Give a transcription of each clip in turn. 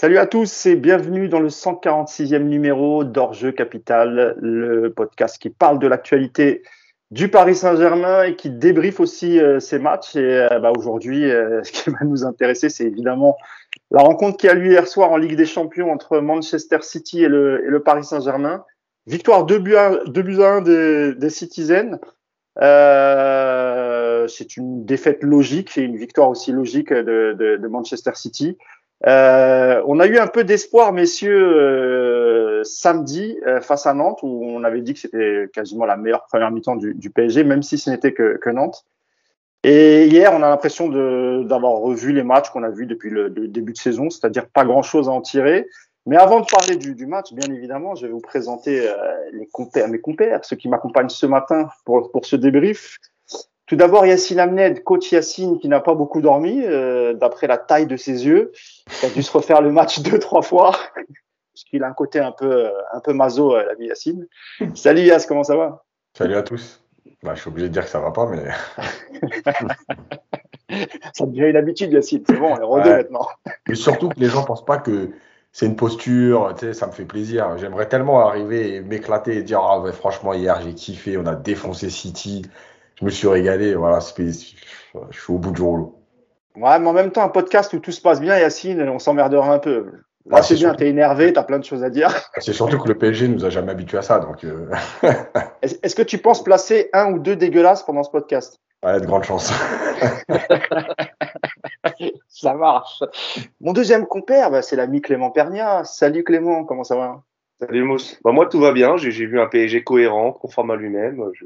Salut à tous et bienvenue dans le 146e numéro d'Orjeu Capital, le podcast qui parle de l'actualité du Paris Saint-Germain et qui débriefe aussi euh, ses matchs. Et euh, bah, aujourd'hui, euh, ce qui va nous intéresser, c'est évidemment la rencontre qui a lieu hier soir en Ligue des Champions entre Manchester City et le, Paris Saint-Germain. Victoire 2 buts à, 2 buts à 1 des, des Citizens. C'est une défaite logique et une victoire aussi logique de Manchester City. Euh, on a eu un peu d'espoir, messieurs, euh, samedi euh, face à Nantes, où on avait dit que c'était quasiment la meilleure première mi-temps du, du, PSG, même si ce n'était que, que, Nantes. Et hier, on a l'impression d'avoir revu les matchs qu'on a vus depuis le, le, début de saison, c'est-à-dire pas grand-chose à en tirer. Mais avant de parler du, du, match, bien évidemment, je vais vous présenter euh, les compères, mes compères, ceux qui m'accompagnent ce matin pour, pour ce débrief. Tout d'abord, Yacine Amned, coach Yacine, qui n'a pas beaucoup dormi, euh, d'après la taille de ses yeux. Il a dû se refaire le match deux, trois fois, parce qu'il a un côté un peu, un peu maso, euh, l'ami Yacine. Salut Yass, comment ça va? Salut à tous. Bah, je suis obligé de dire que ça va pas, mais. ça devient une habitude, Yacine. C'est bon, on est rodé ouais. maintenant. Et surtout que les gens pensent pas que c'est une posture, tu sais, ça me fait plaisir. J'aimerais tellement arriver et m'éclater et dire, ah ouais, franchement, hier, j'ai kiffé, on a défoncé City je me suis régalé. Voilà, je suis au bout du rouleau. Ouais, mais en même temps, un podcast où tout se passe bien, Yacine, on s'emmerdera un peu. Là, ah, c'est bien, t'es énervé, t'as plein de choses à dire. C'est surtout que le PSG nous a jamais habitués à ça. Donc, euh... Est-ce que tu penses placer un ou deux dégueulasses pendant ce podcast? Ouais, de grandes chances. ça marche. Mon deuxième compère, bah, c'est l'ami Clément Pernia. Salut Clément, comment ça va? Salut Mousse. Bah, moi, tout va bien. J'ai vu un PSG cohérent, conforme à lui-même. Je...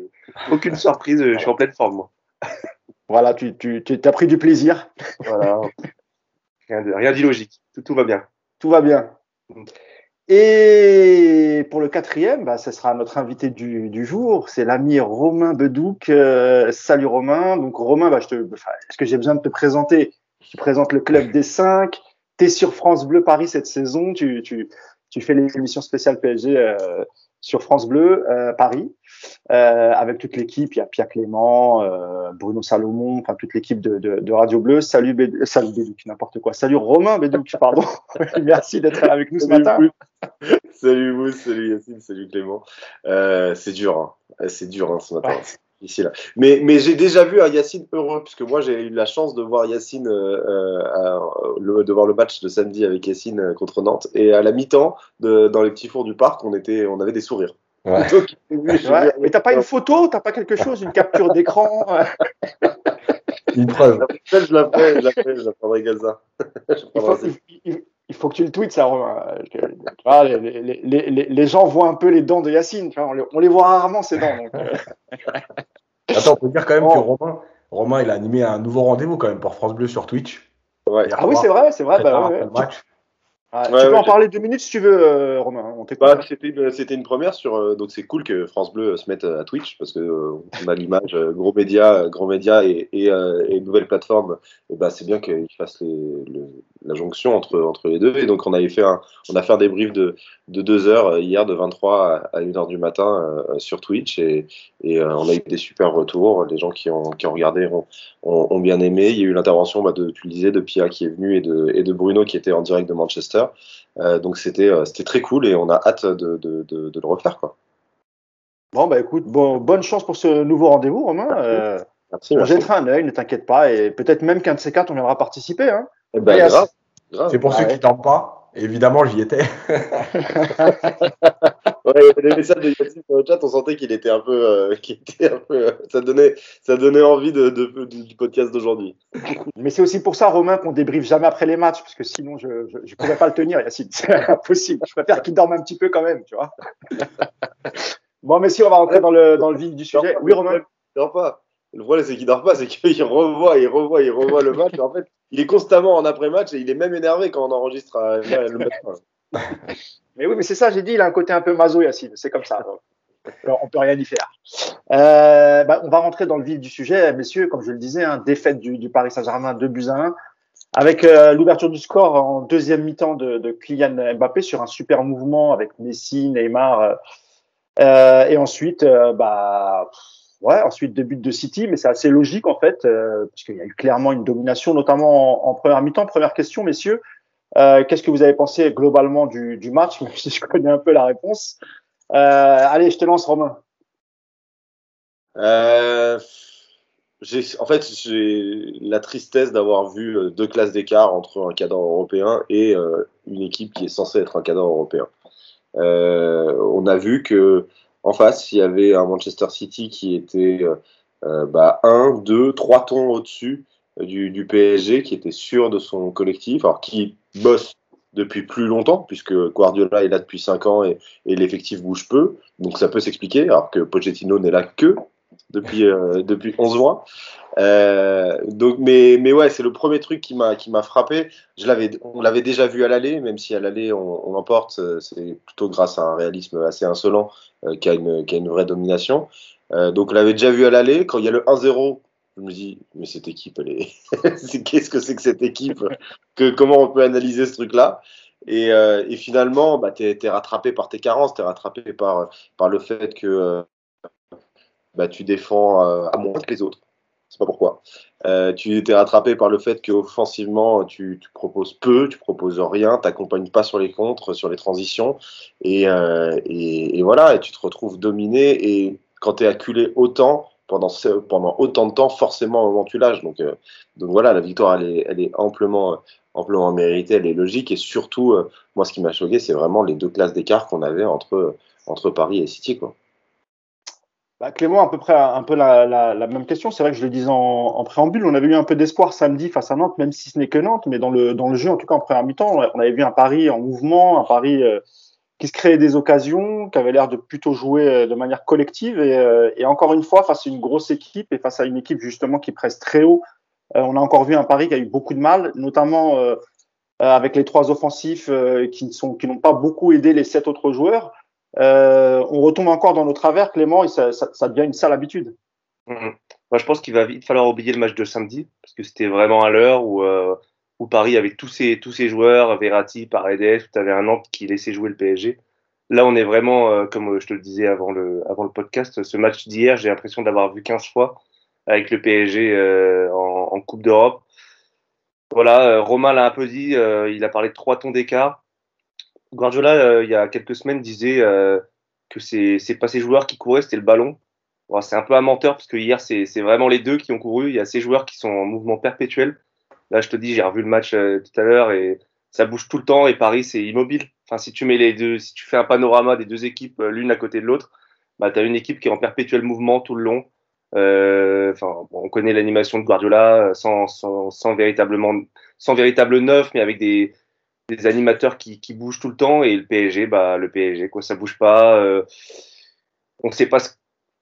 Aucune surprise. Je suis en pleine forme, moi. Voilà, tu, tu, tu as pris du plaisir. Voilà. Rien d'illogique. Tout, tout va bien. Tout va bien. Et pour le quatrième, bah, ce sera notre invité du, du jour. C'est l'ami Romain Bedouk. Euh, salut Romain. Donc Romain, bah, est-ce que j'ai besoin de te présenter? Tu présentes le club des cinq. Tu es sur France Bleu Paris cette saison. Tu, tu, tu fais l'émission spéciale PSG euh, sur France Bleu euh, Paris euh, avec toute l'équipe. Il y a Pierre Clément, Bruno Salomon, enfin toute l'équipe de, de, de, Radio Bleu. Salut, Bédou, salut Bédouc, n'importe quoi. Salut Romain Bédouc, pardon. Merci d'être avec nous ce salut matin. Vous. Salut vous, salut Yacine, salut Clément. c'est dur, hein. c'est dur hein, ce matin. Ouais ici là. Mais, mais j'ai déjà vu un Yacine heureux, puisque moi j'ai eu la chance de voir Yacine, euh, à, le, de voir le match de samedi avec Yacine contre Nantes. Et à la mi-temps, dans les petits fours du parc, on, était, on avait des sourires. Ouais. Donc, ouais. Mais t'as pas une photo, t'as pas quelque chose, une capture d'écran Une preuve. Je la ferai, je la ferai, je la prendrai Gaza. il, faut, il, il, faut que tu le tweets, ça, Romain. Les, les, les, les, gens voient un peu les dents de Yacine. Tu vois, on, les, on les voit rarement, ces dents. Donc, euh... Attends, on peut dire quand même oh. que Romain, Romain, il a animé un nouveau rendez-vous quand même pour France Bleu sur Twitch. Ouais. Ah oui, c'est vrai, c'est vrai. Bah, ouais, match. Ah, ouais, tu peux en parler deux minutes si tu veux, euh, Romain. Bah, c'était une, une, première sur. Euh, donc c'est cool que France Bleu se mette à Twitch parce que euh, on a l'image euh, gros média, gros média et, et, et nouvelle plateforme. Et bah c'est bien qu'ils fassent les, le, la jonction entre entre les deux. Et donc on avait fait un, on a fait un débrief de de deux heures hier de 23 à 1 heure du matin sur Twitch et, et on a eu des super retours. Les gens qui ont qui ont regardé ont, ont, ont bien aimé. Il y a eu l'intervention bah, de tu le disais de Pia qui est venu et de et de Bruno qui était en direct de Manchester. Euh, donc c'était euh, c'était très cool et on a hâte de, de, de, de, le refaire quoi. Bon bah écoute, bon, bonne chance pour ce nouveau rendez-vous Romain. Euh, merci, on jettera un œil, ne t'inquiète pas et peut-être même qu'un de ces quatre on viendra participer. Hein. Eh ben, grave, grave. C'est pour ah, ceux ouais. qui t'en pas. Évidemment, j'y étais. ouais, des messages de Yacine sur le chat, on sentait qu'il était un peu, euh, qu'il était un peu, euh, ça donnait, ça donnait envie de, de, de du podcast d'aujourd'hui. Mais c'est aussi pour ça, Romain, qu'on débriefe jamais après les matchs, parce que sinon, je, je, je pourrais pas le tenir, Yacine. C'est impossible. Je préfère qu'il dorme un petit peu quand même, tu vois. bon, mais si on va rentrer dans le, dans le vif du sujet. Oui, Romain. Non, pas. Le problème, c'est qu'il dort pas, c'est qu'il revoit, il revoit, il revoit le match. en fait, il est constamment en après-match et il est même énervé quand on enregistre euh, le matin. mais oui, mais c'est ça, j'ai dit, il a un côté un peu maso, Yacine. C'est comme ça. Donc. On peut rien y faire. Euh, bah, on va rentrer dans le vif du sujet, messieurs. Comme je le disais, hein, défaite du, du Paris Saint-Germain 2 buts à 1, avec euh, l'ouverture du score en deuxième mi-temps de, de, Kylian Mbappé sur un super mouvement avec Messi, Neymar, euh, et ensuite, bah ouais, ensuite deux buts de City, mais c'est assez logique en fait, euh, parce qu'il y a eu clairement une domination, notamment en, première mi-temps. Première question, messieurs, Qu'est-ce que vous avez pensé globalement du, match, si je connais un peu la réponse? Allez, je te lance, Romain. Euh, en fait, j'ai la tristesse d'avoir vu euh, deux classes d'écart entre un cadre européen et euh, une équipe qui est censée être un cadre européen. Euh, on a vu que en face, il y avait un Manchester City qui était euh, bah, un, deux, trois tons au-dessus du, du, PSG, qui était sûr de son collectif, alors qui bosse depuis plus longtemps, puisque Guardiola est là depuis cinq ans et, et l'effectif bouge peu, donc ça peut s'expliquer, alors que Pochettino n'est là que depuis, euh, depuis 11 mois. Euh, donc, mais, mais ouais, c'est le premier truc qui m'a qui m'a frappé. Je l'avais, on l'avait déjà vu à l'aller, même si à l'aller on, on emporte, euh, c'est plutôt grâce à un réalisme assez insolent euh, qui a une qui a une vraie domination. Euh, donc, on l'avait déjà vu à l'aller. Quand il y a le 1-0, je me dis, mais cette équipe, elle est, qu'est-ce que c'est que cette équipe? Que comment on peut analyser ce truc-là? Et, et, finalement, bah, tu es, rattrapé par tes carences, tu es rattrapé par, par le fait que bah, tu défends euh, à moins que les autres. Je sais pas pourquoi. Euh, tu étais rattrapé par le fait qu'offensivement, tu, tu proposes peu, tu proposes rien, tu n'accompagnes pas sur les contres, sur les transitions. Et, euh, et, voilà, et tu te retrouves dominé. Et quand tu es acculé autant, pendant, pendant autant de temps, forcément, au moment tu lâches. Donc, euh, donc voilà, la victoire, elle est, elle est amplement, amplement méritée, elle est logique. Et surtout, euh, moi, ce qui m'a choqué, c'est vraiment les deux classes d'écart qu'on avait entre, entre Paris et City. Quoi. Bah, Clément, à peu près un peu la, la, la même question. C'est vrai que je le disais en, en, préambule, on avait eu un peu d'espoir samedi face à Nantes, même si ce n'est que Nantes, mais dans le, dans le jeu, en tout cas en première mi-temps, on avait vu un Paris en mouvement, un Paris euh, qui se créait des occasions, qui avait l'air de plutôt jouer euh, de manière collective. Et, euh, et, encore une fois, face à une grosse équipe et face à une équipe justement qui presse très haut, euh, on a encore vu un Paris qui a eu beaucoup de mal, notamment euh, avec les trois offensifs qui n'ont qui pas beaucoup aidé les sept autres joueurs euh, on retombe encore dans nos travers, Clément, et ça, ça, devient une sale habitude. Moi, je pense qu'il va vite falloir oublier le match de samedi, parce que c'était vraiment à l'heure où, euh, Paris avait tous ses, joueurs, Verratti, Paredes, tu avais un Nantes qui laissait jouer le PSG. Là, on est vraiment, euh, comme je te le disais avant le, podcast, ce match d'hier, j'ai l'impression d'avoir vu 15 fois avec le PSG en, Coupe d'Europe. Voilà, Romain l'a un peu dit, il a parlé de trois tons d'écart. Guardiola, euh, il y a quelques semaines, disait euh, que c'est pas ses joueurs qui couraient, c'était le ballon. C'est un peu un menteur parce que hier, c'est vraiment les deux qui ont couru. Il y a ces joueurs qui sont en mouvement perpétuel. Là, je te dis, j'ai revu le match euh, tout à l'heure et ça bouge tout le temps. Et Paris, c'est immobile. Enfin, si tu mets les deux, si tu fais un panorama des deux équipes l'une à côté de l'autre, bah, tu as une équipe qui est en perpétuel mouvement tout le long. On connaît l'animation de Guardiola sans, véritablement, sans véritable neuf, mais avec des, des animateurs qui, bougent tout le temps et le PSG bah le PSG quoi ça bouge pas euh, on sait pas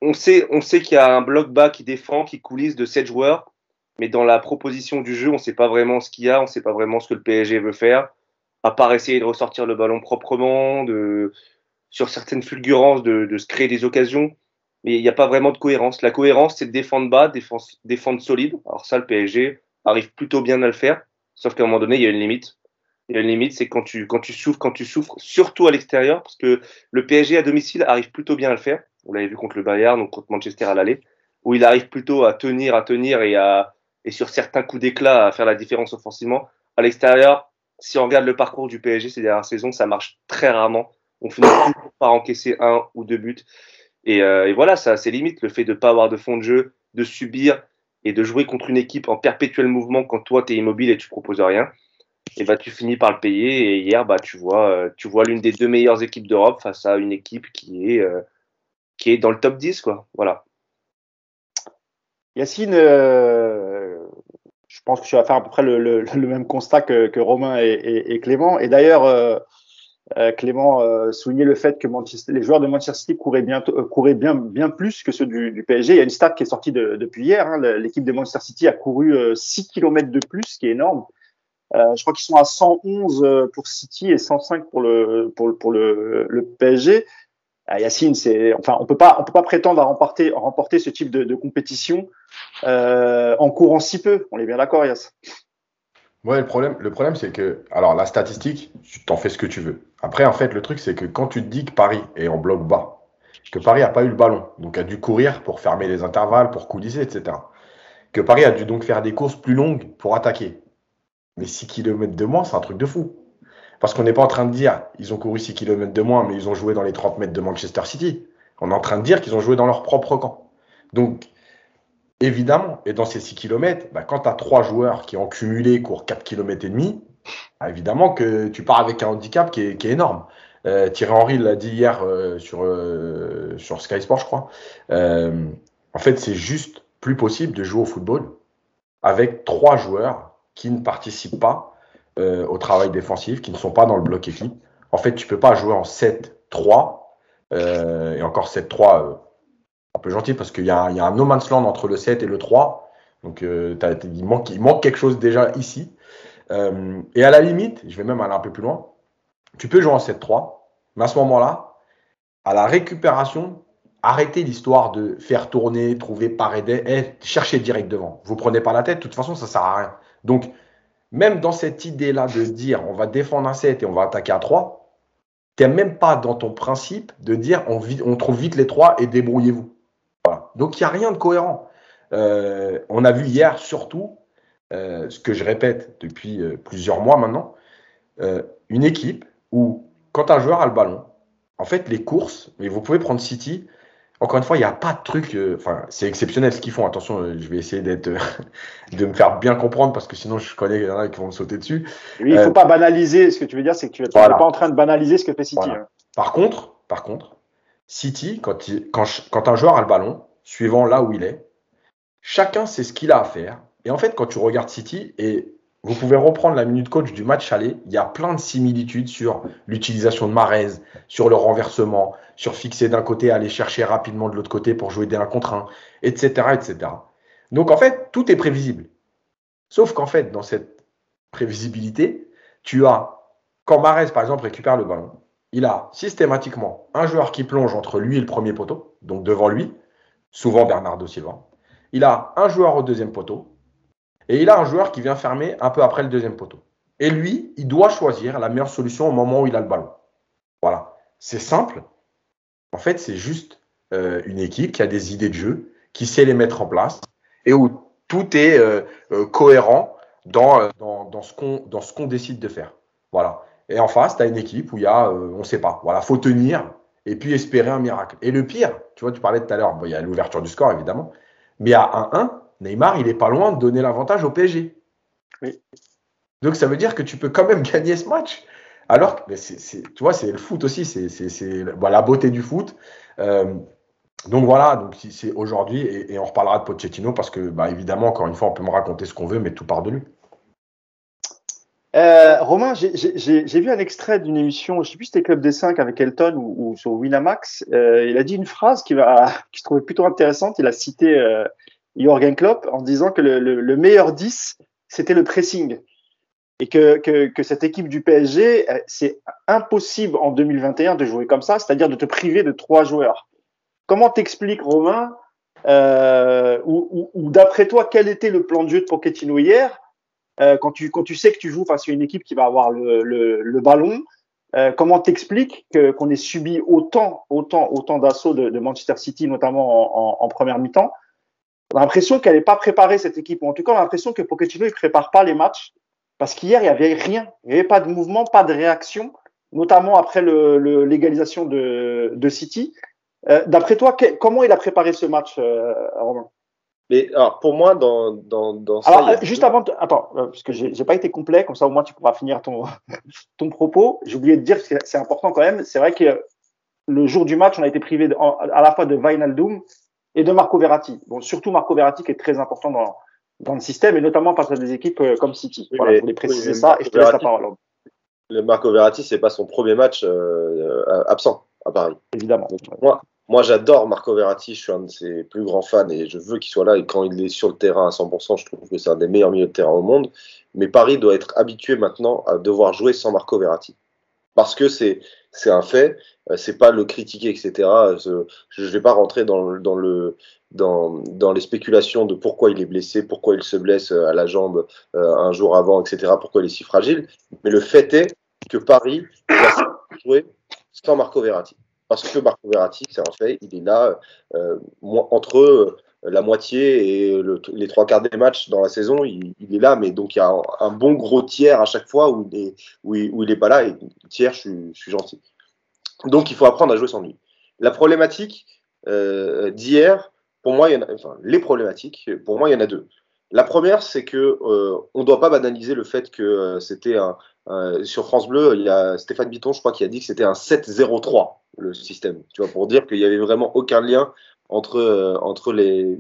on sait on sait qu'il y a un bloc bas qui défend qui coulisse de sept joueurs mais dans la proposition du jeu on sait pas vraiment ce qu'il y a on sait pas vraiment ce que le PSG veut faire à part essayer de ressortir le ballon proprement de sur certaines fulgurances de, se créer des occasions mais il n'y a pas vraiment de cohérence. La cohérence c'est de défendre bas défendre solide. Alors ça le PSG arrive plutôt bien à le faire sauf qu'à un moment donné il y a une limite il y a une limite, c'est quand tu, souffres, quand tu souffres, surtout à l'extérieur, parce que le PSG à domicile arrive plutôt bien à le faire. On l'avait vu contre le Bayern, donc contre Manchester à l'aller, où il arrive plutôt à tenir, à tenir et à, et sur certains coups d'éclat à faire la différence offensivement. À l'extérieur, si on regarde le parcours du PSG ces dernières saisons, ça marche très rarement. On finit toujours par encaisser un ou deux buts. Et, euh, et voilà, ça a ses limites. Le fait de pas avoir de fond de jeu, de subir et de jouer contre une équipe en perpétuel mouvement quand toi tu es immobile et tu proposes rien et bah tu finis par le payer. Et hier, bah tu vois, euh, tu vois l'une des deux meilleures équipes d'Europe face à une équipe qui est euh, qui est dans le top 10, quoi. Voilà. Yacine, euh, je pense que tu vas faire à peu près le, même constat que, Romain et, Clément. Et d'ailleurs, Clément soulignait le fait que les joueurs de Manchester City couraient, bien, couraient bien, bien plus que ceux du, PSG. Il y a une stat qui est sortie de, depuis hier. Hein. L'équipe de Manchester City a couru 6 km de plus, ce qui est énorme. Euh, je crois qu'ils sont à 111 euh, pour City et 105 pour le pour pour le, PSG. Ah, Yacine, enfin on peut pas on peut pas prétendre à remporter remporter ce type de, de compétition euh, en courant si peu. On est bien d'accord, Yass. Ouais, le problème, le problème c'est que, alors la statistique, tu t'en fais ce que tu veux. Après, en fait, le truc c'est que quand tu te dis que Paris est en bloc bas, que Paris a pas eu le ballon, donc a dû courir pour fermer les intervalles, pour coulisser, etc. Que Paris a dû donc faire des courses plus longues pour attaquer. Mais 6 km de moins, c'est un truc de fou. Parce qu'on n'est pas en train de dire, ils ont couru 6 km de moins, mais ils ont joué dans les 30 mètres de Manchester City. On est en train de dire qu'ils ont joué dans leur propre camp. Donc, évidemment, et dans ces 6 km, bah, quand tu as trois joueurs qui ont cumulé courent 4 km et demi, bah, évidemment que tu pars avec un handicap qui est, énorme. Euh, Thierry Henry l'a dit hier euh, sur, euh, sur Sky Sport, je crois. en fait, c'est juste plus possible de jouer au football avec trois joueurs qui ne participent pas au travail défensif, qui ne sont pas dans le bloc équipe. En fait, tu peux pas jouer en 7-3 et encore 7-3 un peu gentil parce qu'il y, a un no man's land entre le 7 et le 3. Donc, il, manque, quelque chose déjà ici. Euh, et à la limite, je vais même aller un peu plus loin, tu peux jouer en 7-3, mais à ce moment-là, à la récupération, arrêtez l'histoire de faire tourner, trouver, pareder, et chercher direct devant. Vous prenez pas la tête, de toute façon, ça sert à rien. Donc, même dans cette idée-là de dire on va défendre un 7 et on va attaquer à 3, tu même pas dans ton principe de dire on, trouve vite les 3 et débrouillez-vous. Donc, il n'y a rien de cohérent. Euh, on a vu hier surtout euh, ce que je répète depuis euh, plusieurs mois maintenant, une équipe où quand un joueur a le ballon, en fait, les courses, mais vous pouvez prendre City, encore une fois, il n'y a pas de truc, enfin, c'est exceptionnel ce qu'ils font. Attention, je vais essayer d'être, de me faire bien comprendre parce que sinon, je connais qu'il y en a qui vont me sauter dessus. il ne faut pas banaliser. Ce que tu veux dire, c'est que tu n'es pas en train de banaliser ce que fait City. Hein. Par contre, par contre, City, quand, quand, quand un joueur a le ballon, suivant là où il est, chacun sait ce qu'il a à faire et en fait, quand tu regardes City, et vous pouvez reprendre la minute coach du match aller, il y a plein de similitudes sur l'utilisation de Marez, sur le renversement, sur fixer d'un côté, aller chercher rapidement de l'autre côté pour jouer des 1 contre 1, etc., etc. Donc en fait, tout est prévisible. Sauf qu'en fait, dans cette prévisibilité, tu as, quand Marez, par exemple, récupère le ballon, il a systématiquement un joueur qui plonge entre lui et le premier poteau, donc devant lui, souvent Bernardo Silva. Il a un joueur au deuxième poteau, et il a un joueur qui vient fermer un peu après le deuxième poteau. Et lui, il doit choisir la meilleure solution au moment où il a le ballon. Voilà. C'est simple. En fait, c'est juste euh, une équipe qui a des idées de jeu, qui sait les mettre en place et où tout est euh, euh, cohérent dans, ce qu'on décide de faire. Voilà. Et en face, tu as une équipe où il y a, on ne sait pas. Voilà, faut tenir et puis espérer un miracle. Et le pire, tu vois, tu parlais tout à l'heure, il y a l'ouverture du score évidemment, mais à 1-1, Neymar, il n'est pas loin de donner l'avantage au PSG. Donc ça veut dire que tu peux quand même gagner ce match. Alors que, tu vois, c'est le foot aussi, c'est la beauté du foot. Euh, donc voilà, donc c'est aujourd'hui, et, on reparlera de Pochettino parce que, bah, évidemment, encore une fois, on peut me raconter ce qu'on veut, mais tout part de lui. Euh, Romain, j'ai vu un extrait d'une émission, je ne sais plus si c'était Club des 5 avec Elton ou, sur Winamax. Euh, il a dit une phrase qui, va, qui je trouvais plutôt intéressante. Il a cité Jorgen Klopp en disant que le, le, meilleur 10, c'était le pressing. Et que, que, que, cette équipe du PSG, euh, c'est impossible en 2021 de jouer comme ça, c'est-à-dire de te priver de trois joueurs. Comment t'expliques, Romain, euh, ou, ou, d'après toi, quel était le plan de jeu de Pochettino hier, euh, quand, tu, quand tu sais que tu joues face à une équipe qui va avoir le, le, le ballon euh, comment t'expliques qu'on ait subi autant, autant, autant d'assauts de, de, Manchester City, notamment en, en, première mi-temps, l'impression qu'elle n'est pas préparée, cette équipe. en tout cas, on a l'impression que Pochettino ne prépare pas les matchs. Parce qu'hier, il n'y avait rien. Il n'y avait pas de mouvement, pas de réaction, notamment après l'égalisation le, de, City. Euh, d'après toi, comment il a préparé ce match, euh, Romain? Mais alors, pour moi, dans, dans, dans ça. Alors, juste avant, attends, euh, parce que j'ai pas été complet, comme ça au moins tu pourras finir ton, ton propos. J'ai oublié de dire que c'est important quand même. C'est vrai que le jour du match, on a été privé à la fois de Wijnaldum et de Marco Verratti. Bon, surtout Marco Verratti qui est très important dans, dans le système et notamment face à des équipes euh, comme City. voilà, je voulais préciser ça et je te laisse la parole. Le Marco Verratti, c'est pas son premier match euh, absent à Paris. Évidemment. moi, moi j'adore Marco Verratti, je suis un de ses plus grands fans et je veux qu'il soit là. Et quand il est sur le terrain à 100%, je trouve que c'est un des meilleurs milieux de terrain au monde. Mais Paris doit être habitué maintenant à devoir jouer sans Marco Verratti. Parce que c'est c'est un fait. Euh, c'est pas le critiquer, etc. Je ne vais pas rentrer dans, dans, le, dans, dans les spéculations de pourquoi il est blessé, pourquoi il se blesse euh, à la jambe euh, un jour avant, etc. Pourquoi il est si fragile. Mais le fait est que Paris doit jouer sans Marco Verratti. Parce que Marco Verratti, c'est un fait, il est là entre la moitié et les trois quarts des matchs dans la saison, il, est là, mais donc il y a un, bon gros tiers à chaque fois où il il, pas là, et tiers, je suis, gentil. Donc il faut apprendre à jouer sans lui. La problématique euh, d'hier, pour moi, il y en a, enfin, les problématiques, pour moi, il y en a deux. La première, c'est que euh, on ne doit pas banaliser le fait que euh, c'était un, sur France Bleu, il y a Stéphane Bitton, je crois, qui a dit que c'était un 7-0-3 le système. Tu vois, pour dire qu'il y avait vraiment aucun lien entre, euh, entre les,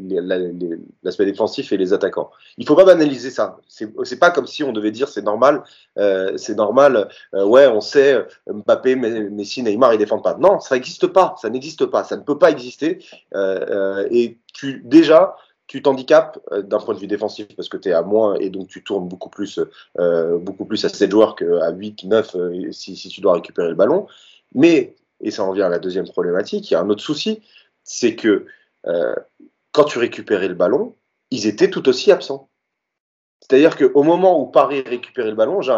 l'aspect défensif et les attaquants. Il faut pas banaliser ça. C'est, pas comme si on devait dire c'est normal, euh, c'est normal, euh, ouais, on sait, Mbappé, Messi, Neymar, ils défendent pas. Non, ça n'existe pas, ça n'existe pas, ça ne peut pas exister. et tu, déjà, tu t'handicapes d'un point de vue défensif parce que tu es à moins et donc tu tournes beaucoup plus, beaucoup plus à 7 joueurs qu'à 8, 9 si, si tu dois récupérer le ballon. Mais, et ça en vient à la deuxième problématique, il y a un autre souci, c'est que euh, quand tu récupérais le ballon, ils étaient tout aussi absents. C'est-à-dire qu'au moment où Paris récupérait le ballon, j'ai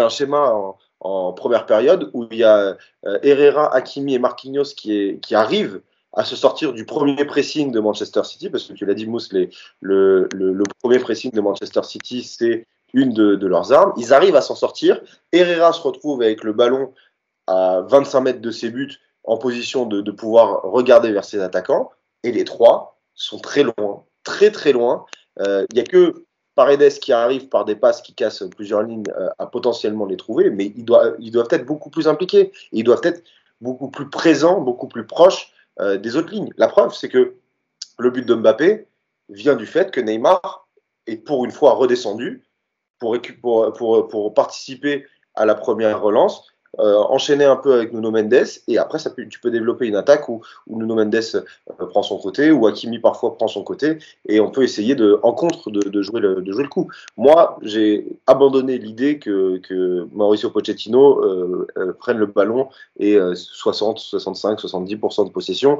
un, schéma en, première période où il y a euh, Herrera, Hakimi et Marquinhos qui, arrivent à se sortir du premier pressing de Manchester City, parce que tu l'as dit, Mousse, le, premier pressing de Manchester City, c'est une de, leurs armes. Ils arrivent à s'en sortir. Herrera se retrouve avec le ballon à 25 mètres de ses buts en position de, pouvoir regarder vers ses attaquants. Et les trois sont très loin, très très loin. Euh, il n'y a que Paredes qui arrive par des passes qui cassent plusieurs lignes euh, à potentiellement les trouver, mais ils doivent, être beaucoup plus impliqués. ils doivent être beaucoup plus présents, beaucoup plus proches euh, des autres lignes. La preuve, c'est que le but de Mbappé vient du fait que Neymar est pour une fois redescendu pour participer à la première relance euh, enchaîner un peu avec Nuno Mendes et après ça tu peux développer une attaque où, Nuno Mendes euh, prend son côté ou Hakimi parfois prend son côté et on peut essayer de en contre de, jouer le coup. Moi j'ai abandonné l'idée que, Mauricio Pochettino euh, prenne le ballon et 60, 65, 70% de possession,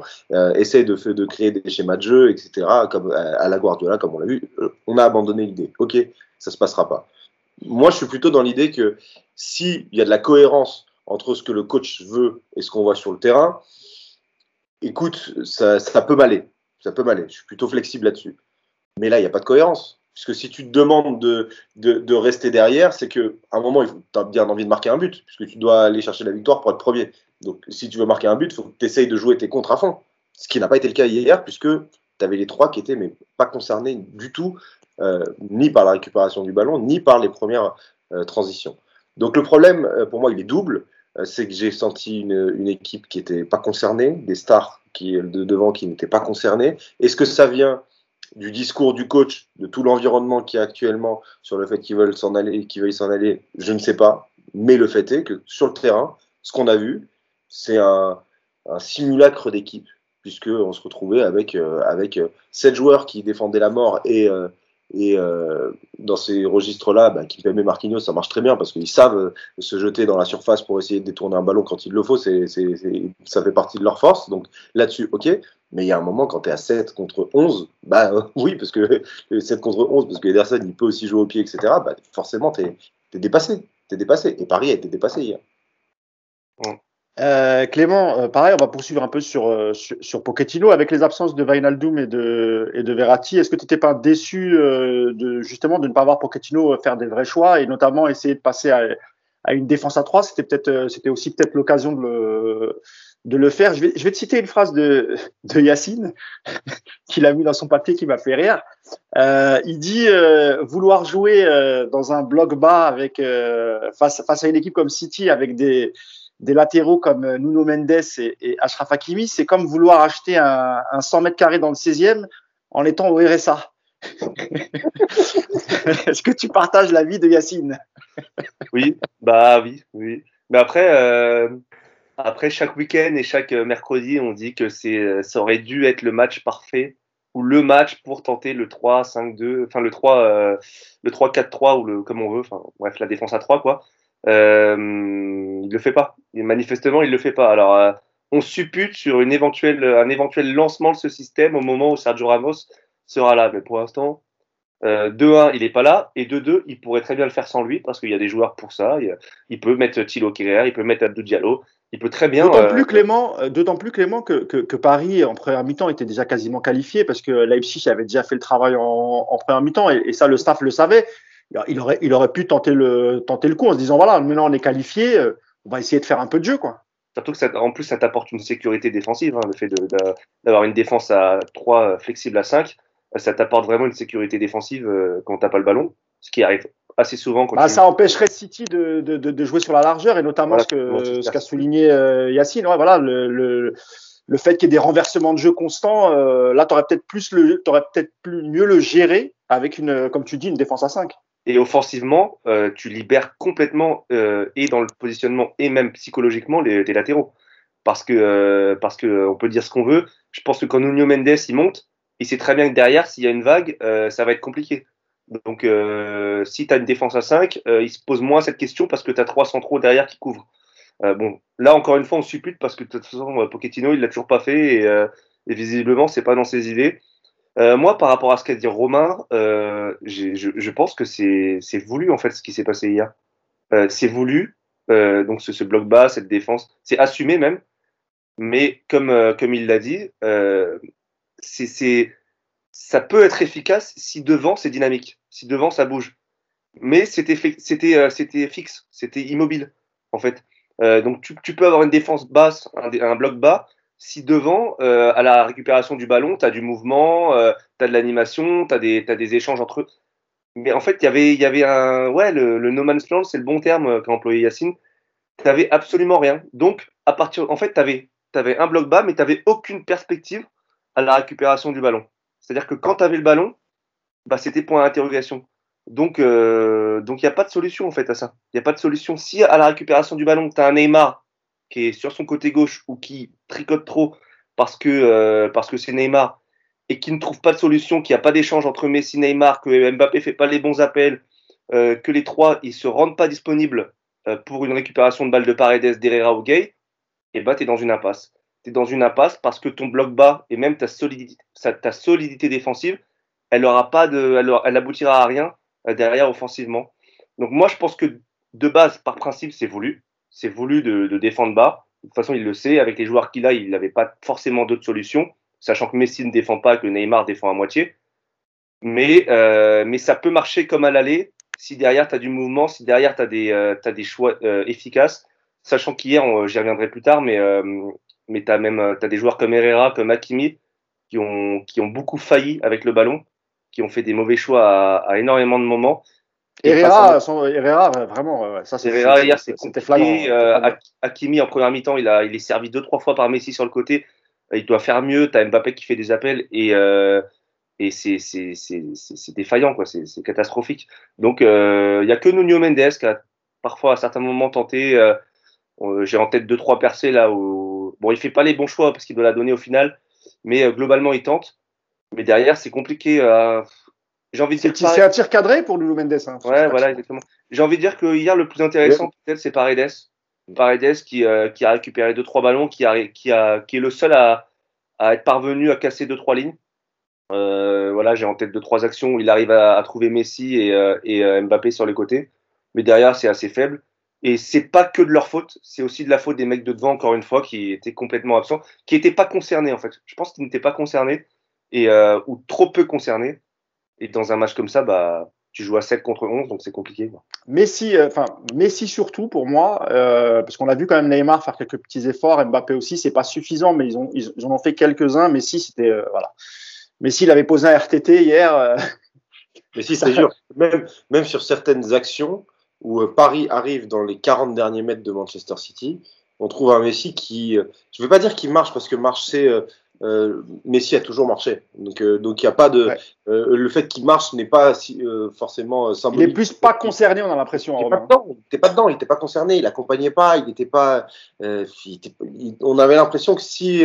essaye de, de créer des schémas de jeu, etc. comme à la Guardiola comme on l'a vu. on a abandonné l'idée. Ok, ça se passera pas. Moi, je suis plutôt dans l'idée que s'il y a de la cohérence entre ce que le coach veut et ce qu'on voit sur le terrain, écoute, ça, peut m'aller. Ça peut m'aller. Je suis plutôt flexible là-dessus. Mais là, il n'y a pas de cohérence. Puisque si tu te demandes de, de, rester derrière, c'est qu'à un moment, tu as bien envie de marquer un but, puisque tu dois aller chercher la victoire pour être premier. Donc, si tu veux marquer un but, il faut que tu essayes de jouer tes contres à fond. Ce qui n'a pas été le cas hier, puisque tu avais les trois qui étaient mais pas concernés du tout, ni par la récupération du ballon, ni par les premières euh, transitions. Donc le problème, euh, pour moi, il est double. Euh, c'est que j'ai senti une, équipe qui n'était pas concernée, des stars qui, de devant qui n'étaient pas concernées. Est-ce que ça vient du discours du coach, de tout l'environnement qui est actuellement sur le fait qu'ils veulent s'en aller, qu'ils veuillent s'en aller? Je ne sais pas. Mais le fait est que sur le terrain, ce qu'on a vu, c'est un, simulacre d'équipe, puisqu'on se retrouvait avec, euh, avec sept joueurs qui défendaient la mort et, et euh, dans ces registres-là, bah, Kimpembe et Marquinhos, ça marche très bien parce qu'ils savent euh, se jeter dans la surface pour essayer de détourner un ballon quand il le faut. Ça fait partie de leur force. Donc là-dessus, ok. Mais il y a un moment, quand tu es à 7 contre 11, bah euh, oui, parce que 7 contre 11, parce que Ederson, il peut aussi jouer au pied, etc. Bah, forcément, tu es, dépassé. Tu es dépassé. Et Paris a été dépassé hier. Euh, Clément, euh, pareil, on va poursuivre un peu sur, euh, sur, Pochettino. Avec les absences de Vainaldum et de, et de Verratti, est-ce que tu n'étais pas déçu de, justement de ne pas voir Pochettino faire des vrais choix et notamment essayer de passer à, à une défense à 3 C'était peut-être, c'était aussi peut-être l'occasion de le, de le faire. Je vais, je vais te citer une phrase de, de Yacine qu'il a mis dans son papier qui m'a fait rire. il dit vouloir jouer dans un bloc bas avec face, face à une équipe comme City avec des des latéraux comme euh, Nuno Mendes et, Achraf Hakimi, c'est comme vouloir acheter un, un 100 mètres dans le 16e en étant au RSA. Est-ce que tu partages l'avis de Yacine? Oui, bah oui, oui. Mais après, euh, après chaque week-end et chaque mercredi, on dit que ça aurait dû être le match parfait ou le match pour tenter le 3-5-2, enfin le 3, euh, le 3-4-3 ou le comme on veut, enfin bref la défense à 3 quoi. Euh, il le fait pas. Et manifestement, il le fait pas. Alors, euh, on suppute sur une éventuelle, un éventuel lancement de ce système au moment où Sergio Ramos sera là. Mais pour l'instant, euh, 2-1, il est pas là. Et 2-2, il pourrait très bien le faire sans lui parce qu'il y a des joueurs pour ça. Il, peut mettre Thilo Kerrer, il peut mettre Abdou Diallo. Il peut très bien. D'autant plus Clément, d'autant plus Clément que, que, Paris en première mi-temps était déjà quasiment qualifié parce que Leipzig avait déjà fait le travail en, en première mi-temps et, et, ça le staff le savait. Il aurait, il aurait pu tenter le, tenter le coup en se disant voilà maintenant on est qualifié, on va essayer de faire un peu de jeu quoi. Surtout que ça, en plus, ça t'apporte une sécurité défensive, hein, le fait d'avoir une défense à 3 flexible à 5, ça t'apporte vraiment une sécurité défensive euh, quand t'as pas le ballon, ce qui arrive assez souvent. Quand bah, Ça empêcherait City de, de, de, jouer sur la largeur et notamment ce qu'a souligné euh, Yacine. Ouais, voilà, le, le, le fait qu'il y ait des renversements de jeu constants, euh, là, tu aurais peut-être plus le, aurais peut-être plus mieux le gérer avec une, comme tu dis, une défense à 5. Et offensivement, euh, tu libères complètement euh, et dans le positionnement et même psychologiquement les, latéraux. Parce que euh, parce que on peut dire ce qu'on veut. Je pense que quand Nuno Mendes il monte, il sait très bien que derrière, s'il y a une vague, ça va être compliqué. Donc si tu as une défense à 5, il se pose moins cette question parce que tu as trois centraux derrière qui couvrent. bon, là encore une fois, on suppute parce que de toute façon, Pochettino, il l'a toujours pas fait et, et visiblement, c'est pas dans ses idées. Euh, moi, par rapport à ce qu'a dit Romain, euh, je, pense que c'est voulu en fait ce qui s'est passé hier. Euh, c'est voulu, donc ce, bloc bas, cette défense, c'est assumé même. Mais comme comme il l'a dit, c'est ça peut être efficace si devant c'est dynamique, si devant ça bouge. Mais c'était c'était fixe, c'était immobile en fait. donc tu, peux avoir une défense basse, un bloc bas, si devant, euh, à la récupération du ballon, tu as du mouvement, euh, tu as de l'animation, tu as, des échanges entre eux. Mais en fait, il y avait, un. Ouais, le, no man's land, c'est le bon terme euh, qu'a employé Yacine. Tu n'avais absolument rien. Donc, à partir. En fait, tu avais, un bloc bas, mais tu n'avais aucune perspective à la récupération du ballon. C'est-à-dire que quand tu avais le ballon, bah, c'était point d'interrogation. Donc, euh, il n'y a pas de solution en fait à ça. Il n'y a pas de solution. Si à la récupération du ballon, tu as un Neymar qui est sur son côté gauche ou qui tricote trop parce que euh, parce que c'est Neymar et qui ne trouve pas de solution, qu'il n'y a pas d'échange entre Messi et Neymar, que Mbappé fait pas les bons appels, euh, que les trois ils se rendent pas disponibles euh, pour une récupération de balle de Paredes, d'Herrera ou Gay, et bah tu es dans une impasse. Tu es dans une impasse parce que ton bloc bas et même ta solidité, ta solidité défensive, elle aura pas de elle, elle aboutira à rien derrière offensivement. Donc moi je pense que de base par principe c'est voulu c'est voulu de, défendre bas. De toute façon, il le sait. Avec les joueurs qu'il a, il n'avait pas forcément d'autres solutions, sachant que Messi ne défend pas, que Neymar défend à moitié. Mais, euh, mais ça peut marcher comme à l'aller si derrière tu as du mouvement, si derrière tu as, euh, des choix euh, efficaces. Sachant qu'hier, j'y reviendrai plus tard, mais, mais tu as même as des joueurs comme Herrera, comme Hakimi, qui ont, qui ont beaucoup failli avec le ballon, qui ont fait des mauvais choix à énormément de moments. Herrera, son, Herrera, vraiment, ça c'est Herrera hier, c'était flagrant. Euh, Hakimi en première mi-temps, il a, il est servi deux trois fois par Messi sur le côté. Il doit faire mieux. T'as Mbappé qui fait des appels et euh, et c'est c'est c'est défaillant quoi. C'est catastrophique. Donc euh, il y a que Nuno Mendes qui a parfois à certains moments tenté. Euh, j'ai en tête deux trois percées là où bon il fait pas les bons choix parce qu'il doit la donner au final, mais euh, globalement il tente. Mais derrière c'est compliqué. J'ai envie de dire. C'est un tir cadré pour Nuno Mendes. Hein, ouais, voilà, exactement. J'ai envie de dire que hier, le plus intéressant, peut-être, c'est Paredes. Paredes qui, euh, qui a récupéré deux trois ballons, qui, a, qui, a, qui est le seul à, à être parvenu à casser deux trois lignes. Euh, voilà, j'ai en tête deux trois actions où il arrive à, à trouver Messi et, euh, et Mbappé sur les côtés, mais derrière c'est assez faible. Et c'est pas que de leur faute, c'est aussi de la faute des mecs de devant encore une fois qui étaient complètement absents, qui n'étaient pas concernés en fait. Je pense qu'ils n'étaient pas concernés et ou trop peu concernés. Et dans un match comme ça, bah, tu joues à 7 contre 11, donc c'est compliqué. Messi, euh, enfin Messi surtout pour moi, euh, parce qu'on a vu quand même Neymar faire quelques petits efforts, Mbappé aussi, c'est pas suffisant, mais ils, ont, ils, en ont fait quelques-uns. Messi, c'était euh, voilà. Messi, il avait posé un RTT hier. Euh, Messi, c'est dur. Même, même sur certaines actions où Paris arrive dans les 40 derniers mètres de Manchester City, on trouve un Messi qui, je ne veux pas dire qu'il marche parce que marcher, euh, Messi a toujours marché. Donc, euh, donc il n'y a pas de. Euh, le fait qu'il marche n'est pas si, forcément symbolique. Il n'est plus pas concerné, on a l'impression. Il n'était pas dedans. Il n'était pas dedans. Il n'était pas concerné. Il accompagnait pas. Il n'était pas. on avait l'impression que si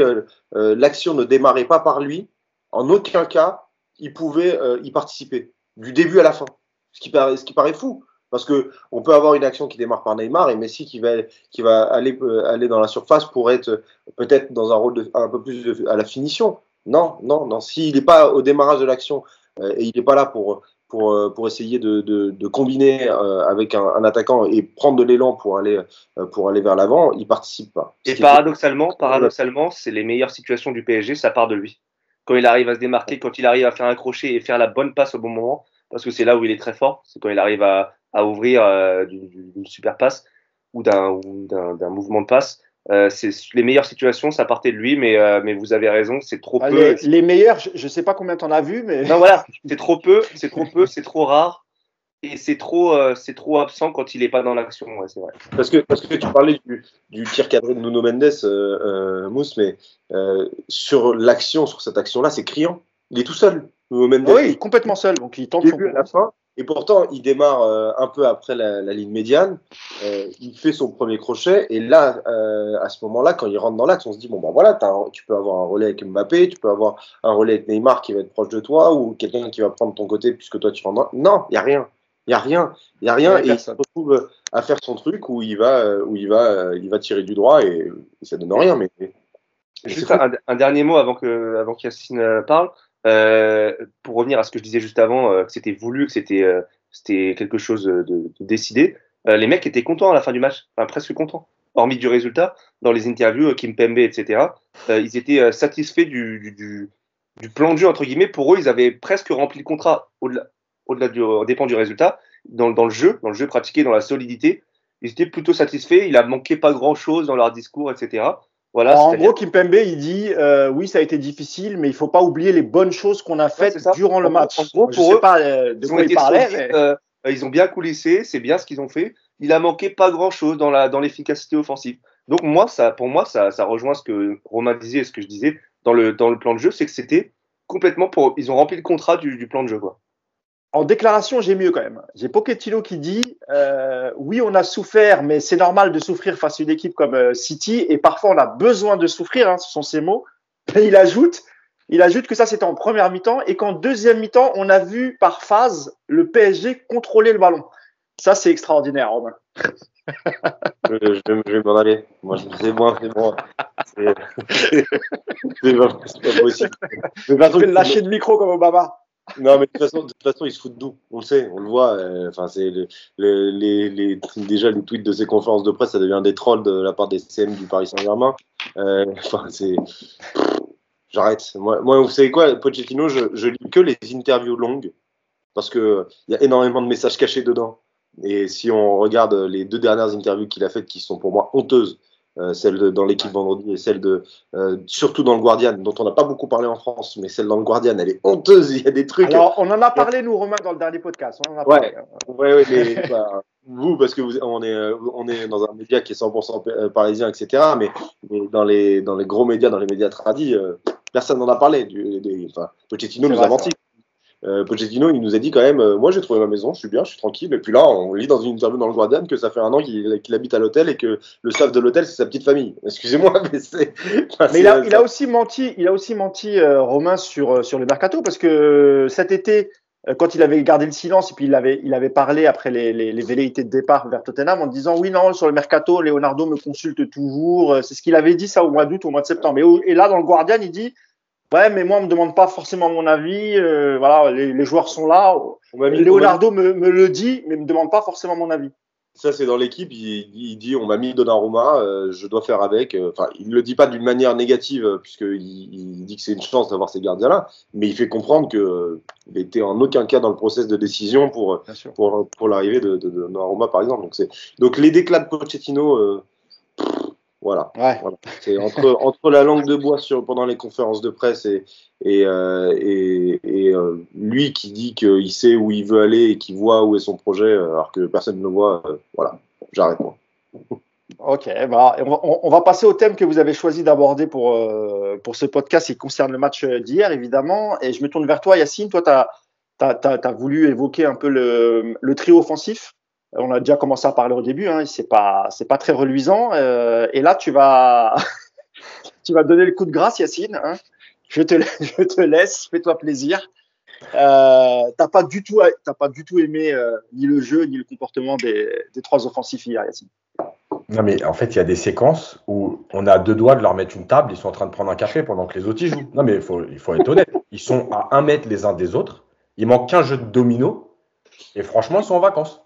l'action ne démarrait pas par lui, en aucun cas, il pouvait y participer du début à la fin. Ce qui paraît, ce qui paraît fou. Parce que on peut avoir une action qui démarre par Neymar et Messi qui va, qui va aller, euh, aller dans la surface pour être euh, peut-être dans un rôle de, un peu plus à la finition. Non, non, non. S'il n'est pas au démarrage de l'action euh, et il n'est pas là pour, pour, pour essayer de, de, de combiner euh, avec un, un, attaquant et prendre de l'élan pour aller, pour aller vers l'avant, il participe pas. Et paradoxalement, paradoxalement, c'est les meilleures situations du PSG, ça part de lui. Quand il arrive à se démarquer, quand il arrive à faire un crochet et faire la bonne passe au bon moment, parce que c'est là où il est très fort, c'est quand il arrive à, à ouvrir euh, d'une super passe ou d'un mouvement de passe. Euh, c'est les meilleures situations, ça partait de lui, mais, euh, mais vous avez raison, c'est trop Ah, peu. les, les meilleurs, je, je sais pas combien t'en as vu, mais Non, voilà, c'est trop peu, c'est trop peu, c'est trop rare, et c'est trop, euh, c'est trop absent quand il est pas dans l'action. Ouais, c'est vrai. Parce que, parce que tu parlais du, du tir cadré de Nuno Mendes, euh, euh, Mousse, mais euh, sur l'action, sur cette action-là, c'est criant. Il est tout seul, Nuno Mendes. oui, il est complètement seul, donc il tente du son début à la fin. Et pourtant, il démarre euh, un peu après la, la ligne médiane. Euh, il fait son premier crochet. Et là, euh, à ce moment-là, quand il rentre dans l'axe, on se dit bon ben voilà, un- tu peux avoir un relais avec Mbappé, tu peux avoir un relais avec Neymar qui va être proche de toi, ou quelqu'un qui va prendre ton côté puisque toi tu rentres. Dans... Non, il y a rien. Il y a rien. Il y a rien. A Et il se retrouve à faire son truc où il va, où il va, il va tirer du droit et, et ça donne rien. Mais mais Juste un, un dernier mot avant que, avant qu'Yacine parle. Euh, pour revenir à ce que je disais juste avant, euh, que c'était voulu, que c'était, euh, quelque chose de, décidé. Les mecs étaient contents à la fin du match, presque contents. Hormis du résultat, dans les interviews, Kim Pembe, etc., ils étaient satisfaits du, plan de jeu entre guillemets. Pour eux, ils avaient presque rempli le contrat au-delà, du, dépend du résultat, dans, dans le jeu, dans le jeu pratiqué, dans la solidité. Ils étaient plutôt satisfaits. Il a manqué pas grand-chose dans leur discours, etc. Voilà. En gros, Kimpembe, il dit euh, oui, ça a été difficile, mais il faut pas oublier les bonnes choses qu'on a faites durant le match. en gros, je pour sais eux, pas euh, de ils ont quoi il été parlait. solides, mais- euh, ils ont bien coulissé, c'est bien ce qu'ils ont fait. Il a manqué pas grand chose dans la dans l'efficacité offensive. Donc moi, ça, pour moi, ça, ça rejoint ce que Romain disait et ce que je disais dans le dans le plan de jeu, c'est que c'était complètement pour ils ont rempli le contrat du, du plan de jeu quoi. En déclaration, j'ai mieux quand même. J'ai Pochettino qui dit euh, oui, on a souffert, mais c'est normal de souffrir face à une équipe comme euh, City, et parfois on a besoin de souffrir. Hein, ce sont ses mots. Et il ajoute, il ajoute que ça c'était en première mi-temps et qu'en deuxième mi-temps, on a vu par phase le PSG contrôler le ballon. Ça c'est extraordinaire, Romain. je, je vais, je vais m'en aller. Moi, c'est moi, c'est moi. C'est pas, possible. Je vais lâcher le micro comme Obama. Non, mais de toute façon, de se foutent de nous. On le sait, on le voit. euh, Enfin, c'est le- le- les, les, déjà les tweets de ces conférences de presse, ça devient des trolls de la part des CM du Paris Saint-Germain. Euh, Enfin, c'est. J'arrête. Moi, moi, vous savez quoi, Pochettino, je, je lis que les interviews longues parce que il y a énormément de messages cachés dedans. Et si on regarde les deux dernières interviews qu'il a faites, qui sont pour moi honteuses, euh, celle de, dans l'équipe vendredi et celle de euh, surtout dans le Guardian, dont on n'a pas beaucoup parlé en France, mais celle dans le Guardian, elle est honteuse. Il y a des trucs. Alors, on en a parlé, nous, Romain, dans le dernier podcast. On en a Ouais. parlé. Ouais, ouais, mais bah, vous, parce que vous, on est, euh, on est dans un média qui est 100% pa- euh, parisien, etc. Mais, mais dans les, dans les gros médias, dans les médias tradis, euh, personne n'en a parlé. Du, des- enfin, Pochettino nous a menti. Euh, Pochettino, il nous a dit quand même, euh, moi j'ai trouvé ma maison, je suis bien, je suis tranquille. Et puis là, on lit dans une interview dans le Guardian que ça fait un an qu'il habite à l'hôtel et que le staff de l'hôtel c'est sa petite famille. Excusez-moi, mais c'est. enfin, Mais il a, il a aussi menti, il a aussi menti euh, Romain sur euh, sur le mercato parce que cet été, quand il avait gardé le silence et puis il avait il avait parlé après les, les, les velléités de départ vers Tottenham en disant oui non sur le mercato, Leonardo me consulte toujours. C'est ce qu'il avait dit ça au mois d'août, au mois de septembre. Et, et là dans le Guardian, il dit ouais mais moi on me demande pas forcément mon avis. euh, voilà, les, les joueurs sont là. mis- Leonardo me, me le dit, mais me demande pas forcément mon avis. Ça, c'est dans l'équipe. Il, il dit on m'a mis Donnarumma, euh, je dois faire avec. Euh, Enfin, il ne le dit pas d'une manière négative, euh, puisqu'il il dit que c'est une chance d'avoir ces gardiens-là, mais il fait comprendre qu'il euh, était en aucun cas dans le process de décision pour, l'arrivée de, de, de Donnarumma, par exemple. Donc, les déclats de Pochettino, euh, pff, voilà. Ouais. Voilà. C'est entre, entre la langue de bois sur, pendant les conférences de presse et, et, euh, et, et, euh, lui qui dit qu'il sait où il veut aller et qui voit où est son projet euh, alors que personne ne le voit, euh, voilà, j'arrête moi. Ok, bah, on, va, on- on va passer au thème que vous avez choisi d'aborder pour, pour ce podcast qui concerne le match d'hier, évidemment. Et je me tourne vers toi, Yacine. Toi, tu as, voulu évoquer un peu le, le trio offensif. On a déjà commencé à parler au début, hein, c'est pas, c'est pas très reluisant. Euh, et là, tu vas, tu vas donner le coup de grâce, Yacine. Hein. Je, te, je te laisse, fais-toi plaisir. Euh, t'as pas du tout, t'as pas du tout aimé euh, ni le jeu ni le comportement des, des trois offensifs hier, Yacine. Non, mais en fait, il y a des séquences où on a deux doigts de leur mettre une table, ils sont en train de prendre un café pendant que les autres y jouent. Non, mais il faut, il faut être honnête. Ils sont à un mètre les uns des autres Il manque qu'un jeu de domino. Et franchement, ils sont en vacances.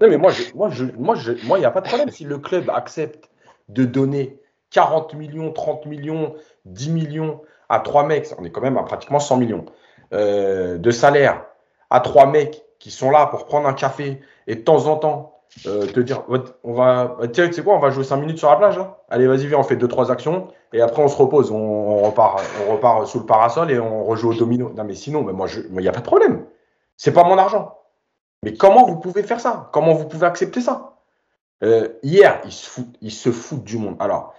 Non, mais moi, je, moi, moi, moi, il n'y a pas de problème. Si le club accepte de donner 40 millions, 30 millions, 10 millions à trois mecs, on est quand même à pratiquement 100 millions euh, de salaire à trois mecs qui sont là pour prendre un café et de temps en temps euh, te dire on va tiens tu sais quoi on va jouer 5 minutes sur la plage là allez vas-y viens on fait deux trois actions et après on se repose on, on repart on repart sous le parasol et on rejoue au domino. Non mais sinon mais moi il n'y a pas de problème. C'est pas mon argent mais comment vous pouvez faire ça? Comment vous pouvez accepter ça? Euh, hier ils se foutent du monde alors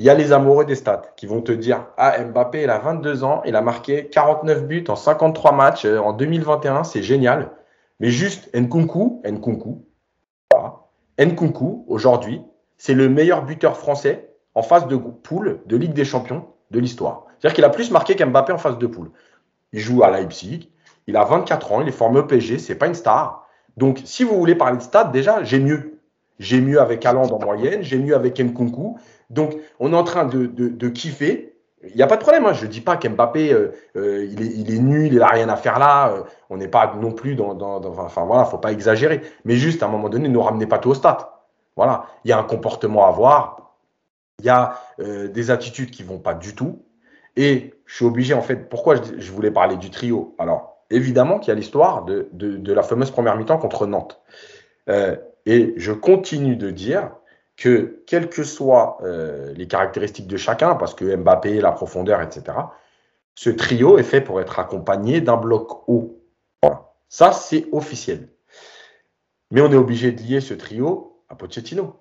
il y a les amoureux des stats qui vont te dire Ah, Mbappé, il a 22 ans, il a marqué 49 buts en 53 matchs euh, en 2021, c'est génial. Mais juste Nkunku, Nkunku, voilà. Nkunku, aujourd'hui, c'est le meilleur buteur français en phase de poule de Ligue des Champions de l'histoire. C'est-à-dire qu'il a plus marqué qu'Mbappé en phase de poule. Il joue à Leipzig, il a 24 ans, il est formé au PSG, c'est pas une star. Donc, si vous voulez parler de stats, déjà, j'ai mieux. J'ai mieux avec Haaland en moyenne, j'ai mieux avec Nkunku. Donc, on est en train de, de, kiffer. Il n'y a pas de problème. Hein. Je ne dis pas qu'Mbappé, euh, euh, il, est, nul, il n'a rien à faire là. Euh, on n'est pas non plus dans. dans, dans enfin, voilà, il ne faut pas exagérer. Mais juste, à un moment donné, ne ramenez pas tout au stade. Voilà. Il y a un comportement à avoir. Il y a euh, des attitudes qui ne vont pas du tout. Et je suis obligé, en fait, pourquoi je, je voulais parler du trio? Alors, évidemment qu'il y a l'histoire de, la fameuse première mi-temps contre Nantes. Euh, et je continue de dire que, quelles que soient euh, les caractéristiques de chacun, parce que Mbappé, la profondeur, etc., ce trio est fait pour être accompagné d'un bloc haut. Voilà. Ça, c'est officiel. Mais on est obligé de lier ce trio à Pochettino.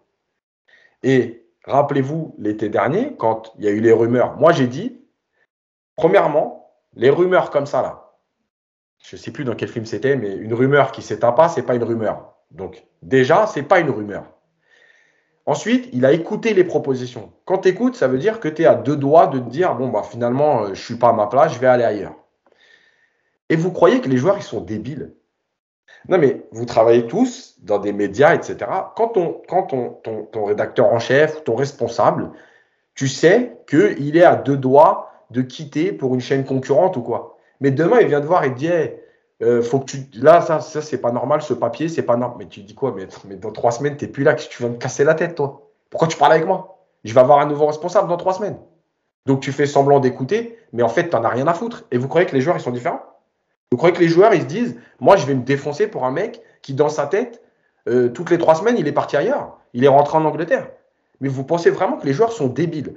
Et rappelez-vous, l'été dernier, quand il y a eu les rumeurs, moi j'ai dit, premièrement, les rumeurs comme ça, là, je ne sais plus dans quel film c'était, mais une rumeur qui s'éteint pas, c'est pas une rumeur. Donc, déjà, c'est pas une rumeur. Ensuite, il a écouté les propositions. Quand tu écoutes, ça veut dire que tu es à deux doigts de te dire bon, bah, finalement, je ne suis pas à ma place, je vais aller ailleurs. Et vous croyez que les joueurs, ils sont débiles? Non, mais vous travaillez tous dans des médias, etc. Quand, on, quand ton, ton, rédacteur en chef, ton responsable, tu sais qu'il est à deux doigts de quitter pour une chaîne concurrente ou quoi. Mais demain, il vient te voir et te dit hey, euh, faut que tu là ça, ça c'est pas normal ce papier c'est pas normal. Mais tu dis quoi mais, mais dans trois semaines t'es plus là que tu vas me casser la tête toi? Pourquoi tu parles avec moi? Je vais avoir un nouveau responsable dans trois semaines. Donc tu fais semblant d'écouter mais en fait t'en as rien à foutre. Et vous croyez que les joueurs ils sont différents? Vous croyez que les joueurs ils se disent moi je vais me défoncer pour un mec qui dans sa tête euh, toutes les trois semaines il est parti ailleurs. Il est rentré en Angleterre. Mais vous pensez vraiment que les joueurs sont débiles?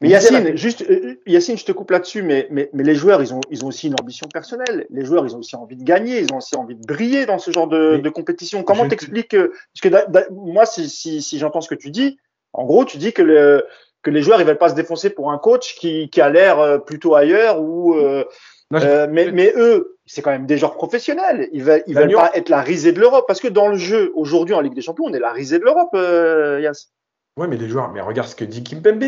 Mais Yacine, juste, euh, Yacine, je te coupe là-dessus, mais, mais, mais les joueurs, ils ont, ils ont aussi une ambition personnelle. Les joueurs, ils ont aussi envie de gagner, ils ont aussi envie de briller dans ce genre de, de compétition. Comment t'expliques que, parce que moi, si, si, si j'entends ce que tu dis, en gros, tu dis que, le, que les joueurs, ils veulent pas se défoncer pour un coach qui, qui a l'air euh, plutôt ailleurs ou, euh, non, euh, mais, mais eux, c'est quand même des joueurs professionnels. Ils veulent, ils veulent pas être la risée de l'Europe parce que dans le jeu aujourd'hui en Ligue des Champions, on est la risée de l'Europe, euh, Yass. Ouais, mais les joueurs, mais regarde ce que dit Kimpembe.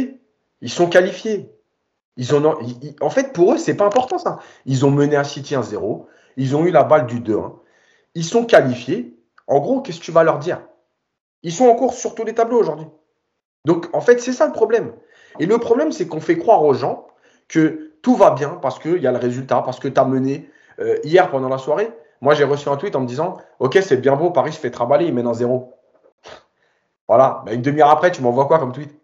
Ils sont qualifiés. Ils ont, en fait, pour eux, c'est pas important ça. Ils ont mené à City 1-0. Ils ont eu la balle du 2-1. Ils sont qualifiés. En gros, qu'est-ce que tu vas leur dire? Ils sont en course sur tous les tableaux aujourd'hui. Donc, en fait, c'est ça le problème. Et le problème, c'est qu'on fait croire aux gens que tout va bien parce qu'il y a le résultat, parce que tu as mené euh, hier pendant la soirée. Moi, j'ai reçu un tweet en me disant Ok, c'est bien beau, Paris se fait trimballer, il mène un 0. Voilà. Bah, une demi-heure après, tu m'envoies quoi comme tweet?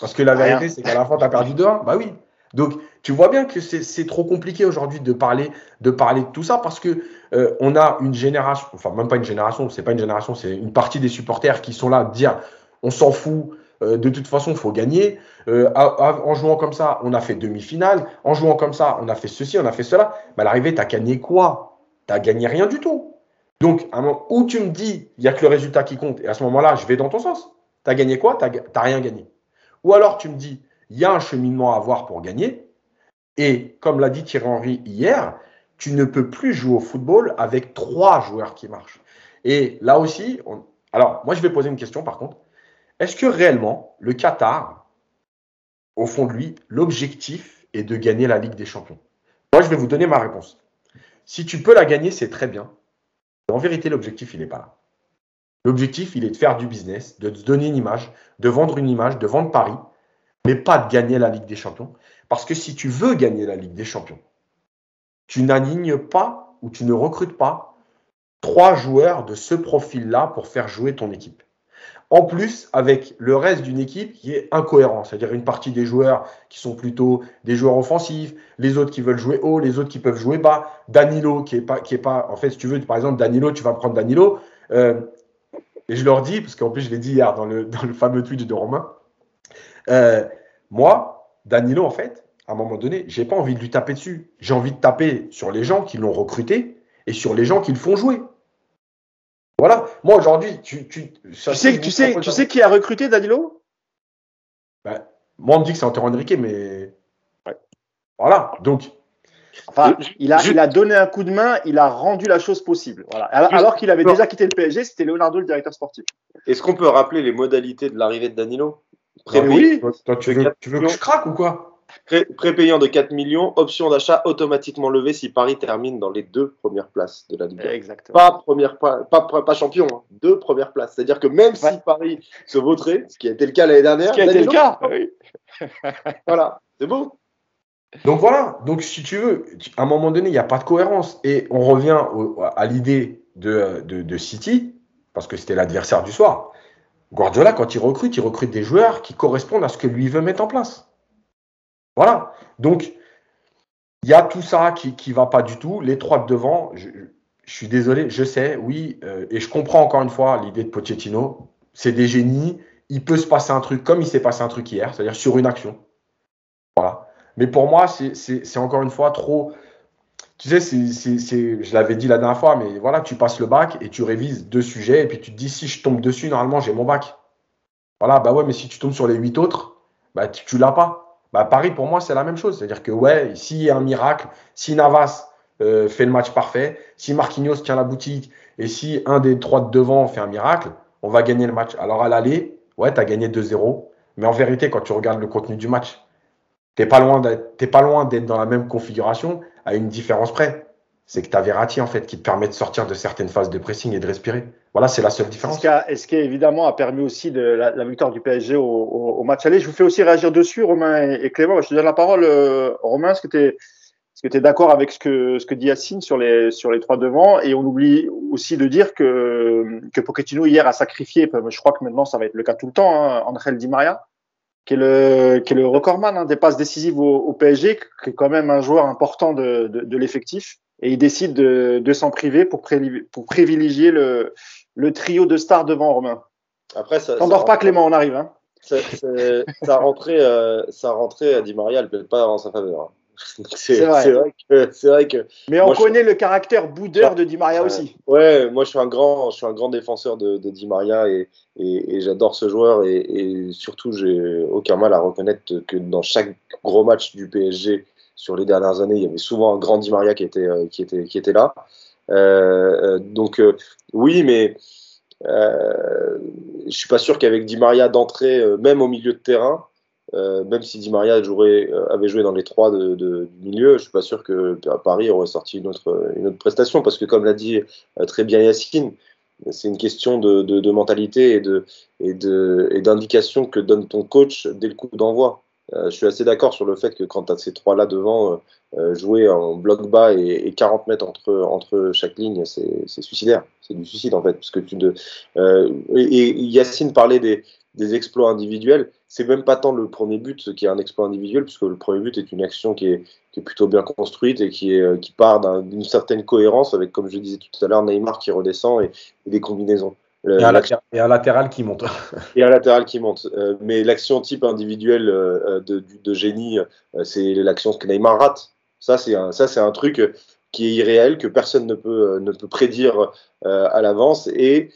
Parce que la vérité, c'est qu'à la fin, tu as perdu 2-1. Bah oui. Donc, tu vois bien que c'est trop compliqué aujourd'hui de parler, de parler de tout ça parce que euh, on a une génération, enfin, même pas une génération, c'est pas une génération, c'est une partie des supporters qui sont là à dire on s'en fout, euh, de toute façon, il faut gagner. Euh, en jouant comme ça, on a fait demi-finale. En jouant comme ça, on a fait ceci, on a fait cela. Mais à l'arrivée, tu as gagné quoi? Tu as gagné rien du tout. Donc, à un moment où tu me dis, il n'y a que le résultat qui compte, et à ce moment-là, je vais dans ton sens. Tu as gagné quoi? Tu n'as rien gagné. Ou alors tu me dis, il y a un cheminement à avoir pour gagner. Et comme l'a dit Thierry Henry hier, tu ne peux plus jouer au football avec trois joueurs qui marchent. Et là aussi, alors moi je vais poser une question par contre. Est-ce que réellement le Qatar, au fond de lui, l'objectif est de gagner la Ligue des Champions? Moi je vais vous donner ma réponse. Si tu peux la gagner, c'est très bien. En vérité, l'objectif, il n'est pas là. L'objectif, il est de faire du business, de te donner une image, de vendre une image, de vendre Paris, mais pas de gagner la Ligue des Champions. Parce que si tu veux gagner la Ligue des Champions, tu n'alignes pas où tu ne recrutes pas trois joueurs de ce profil-là pour faire jouer ton équipe. En plus, avec le reste d'une équipe qui est incohérent, c'est-à-dire une partie des joueurs qui sont plutôt des joueurs offensifs, les autres qui veulent jouer haut, les autres qui peuvent jouer bas, Danilo qui est pas, qui est pas, en fait, si tu veux, par exemple, Danilo, tu vas prendre Danilo, euh, et je leur dis, parce qu'en plus je l'ai dit hier dans le, dans le fameux tweet de Romain, euh, moi, Danilo, en fait, à un moment donné, j'ai pas envie de lui taper dessus. J'ai envie de taper sur les gens qui l'ont recruté et sur les gens qui le font jouer. Voilà. Moi, aujourd'hui, tu, tu, tu, sais, tu, sais, tu sais qui a recruté Danilo? Ben, Moi, on me dit que c'est Antoine Henrique, mais. Voilà. Donc. Enfin, il, a, il a donné un coup de main, il a rendu la chose possible. Voilà. Alors, qu'il avait déjà quitté le PSG, c'était Leonardo le directeur sportif. Est-ce qu'on peut rappeler les modalités de l'arrivée de Danilo? Oui. tu, veux, tu veux que je craque ou quoi? Prépayant de 4 millions, option d'achat automatiquement levée si Paris termine dans les deux premières places de la Ligue. Exactement. Pas, première, pas, pas, champion, hein. deux premières places. C'est-à-dire que même si Paris se vautrait, ce qui a été le cas l'année dernière, ce qui a été le cas, oui. voilà, c'est beau. Donc voilà, donc si tu veux, à un moment donné, il n'y a pas de cohérence. Et on revient à l'idée de, de, City, parce que c'était l'adversaire du soir. Guardiola, quand il recrute, il recrute des joueurs qui correspondent à ce que lui veut mettre en place. Voilà. Donc, il y a tout ça qui ne va pas du tout. Les trois de devant, je, suis désolé, je sais, oui, euh, et je comprends encore une fois l'idée de Pochettino. C'est des génies. Il peut se passer un truc comme il s'est passé un truc hier, c'est-à-dire sur une action. Mais pour moi, c'est encore une fois trop. Tu sais, je l'avais dit la dernière fois, mais voilà, tu passes le bac et tu révises deux sujets, et puis tu te dis, si je tombe dessus, normalement, j'ai mon bac. Voilà, bah ouais, mais si tu tombes sur les huit autres, bah tu, tu l'as pas. Bah, Paris, pour moi, c'est la même chose. C'est-à-dire que, ouais, s'il y a un miracle, si Navas euh, fait le match parfait, si Marquinhos tient la boutique et si un des trois de devant fait un miracle, on va gagner le match. Alors, à l'aller, ouais, tu as gagné 2-0. Mais en vérité, quand tu regardes le contenu du match, tu n'es pas loin d'être dans la même configuration à une différence près c'est que tu as Verratti en fait qui te permet de sortir de certaines phases de pressing et de respirer. Voilà, c'est la seule différence. Et ce qui, évidemment a permis aussi de la, victoire du PSG au, match aller? Je vous fais aussi réagir dessus, Romain et, Clément. Je te donne la parole, euh, Romain. Est-ce que tu es, es d'accord avec ce que, ce que dit Yacine sur les, sur les trois devants? Et on oublie aussi de dire que, que Pochettino hier a sacrifié, je crois que maintenant ça va être le cas tout le temps, hein, Angel Di Maria, qui est le, qui est le recordman hein, des passes décisives au, PSG, qui est quand même un joueur important de, de, de l'effectif et il décide de, de s'en priver pour, pour privilégier le, le, trio de stars devant Romain. Après, ça. T'endors pas, Clément, on arrive. Hein. Ça, ça rentrait, euh, ça rentrait à Di Maria, elle peut pas en sa faveur. C'est vrai. vrai. que, vrai que. Mais on connaît le caractère boudeur de Di Maria aussi. Ouais, moi je suis un grand, je suis un grand défenseur de, de Di Maria et, et, et j'adore ce joueur et, et surtout j'ai aucun mal à reconnaître que dans chaque gros match du PSG sur les dernières années, il y avait souvent un grand Di Maria qui était, euh, qui était, qui était là. Euh, euh, donc oui, mais je suis pas sûr qu'avec Di Maria d'entrée, même au milieu de terrain, même si Di Maria joué, avait joué dans les trois de, du milieu, je suis pas sûr que Paris aurait sorti une autre, une autre prestation, parce que comme l'a dit très bien Yacine, c'est une question de, de, mentalité et de et d'indication que donne ton coach dès le coup d'envoi. Euh, je suis assez d'accord sur le fait que quand tu as ces trois-là devant, euh, euh, jouer en bloc bas et, 40 mètres entre, entre chaque ligne, c'est suicidaire. C'est du suicide en fait. Parce que tu de, et, Yacine parlait des, des exploits individuels. C'est même pas tant le premier but qui est un exploit individuel, puisque le premier but est une action qui est, qui est plutôt bien construite et qui, est, qui part d'une certaine cohérence avec, comme je disais tout à l'heure, Neymar qui redescend et des combinaisons et, un latéral, qui monte. et un latéral qui monte. Euh, mais l'action type individuelle euh, de, de, génie, euh, c'est l'action que Neymar rate. Ça, c'est un, ça, c'est un truc qui est irréel, que personne ne peut, ne peut prédire à l'avance. Et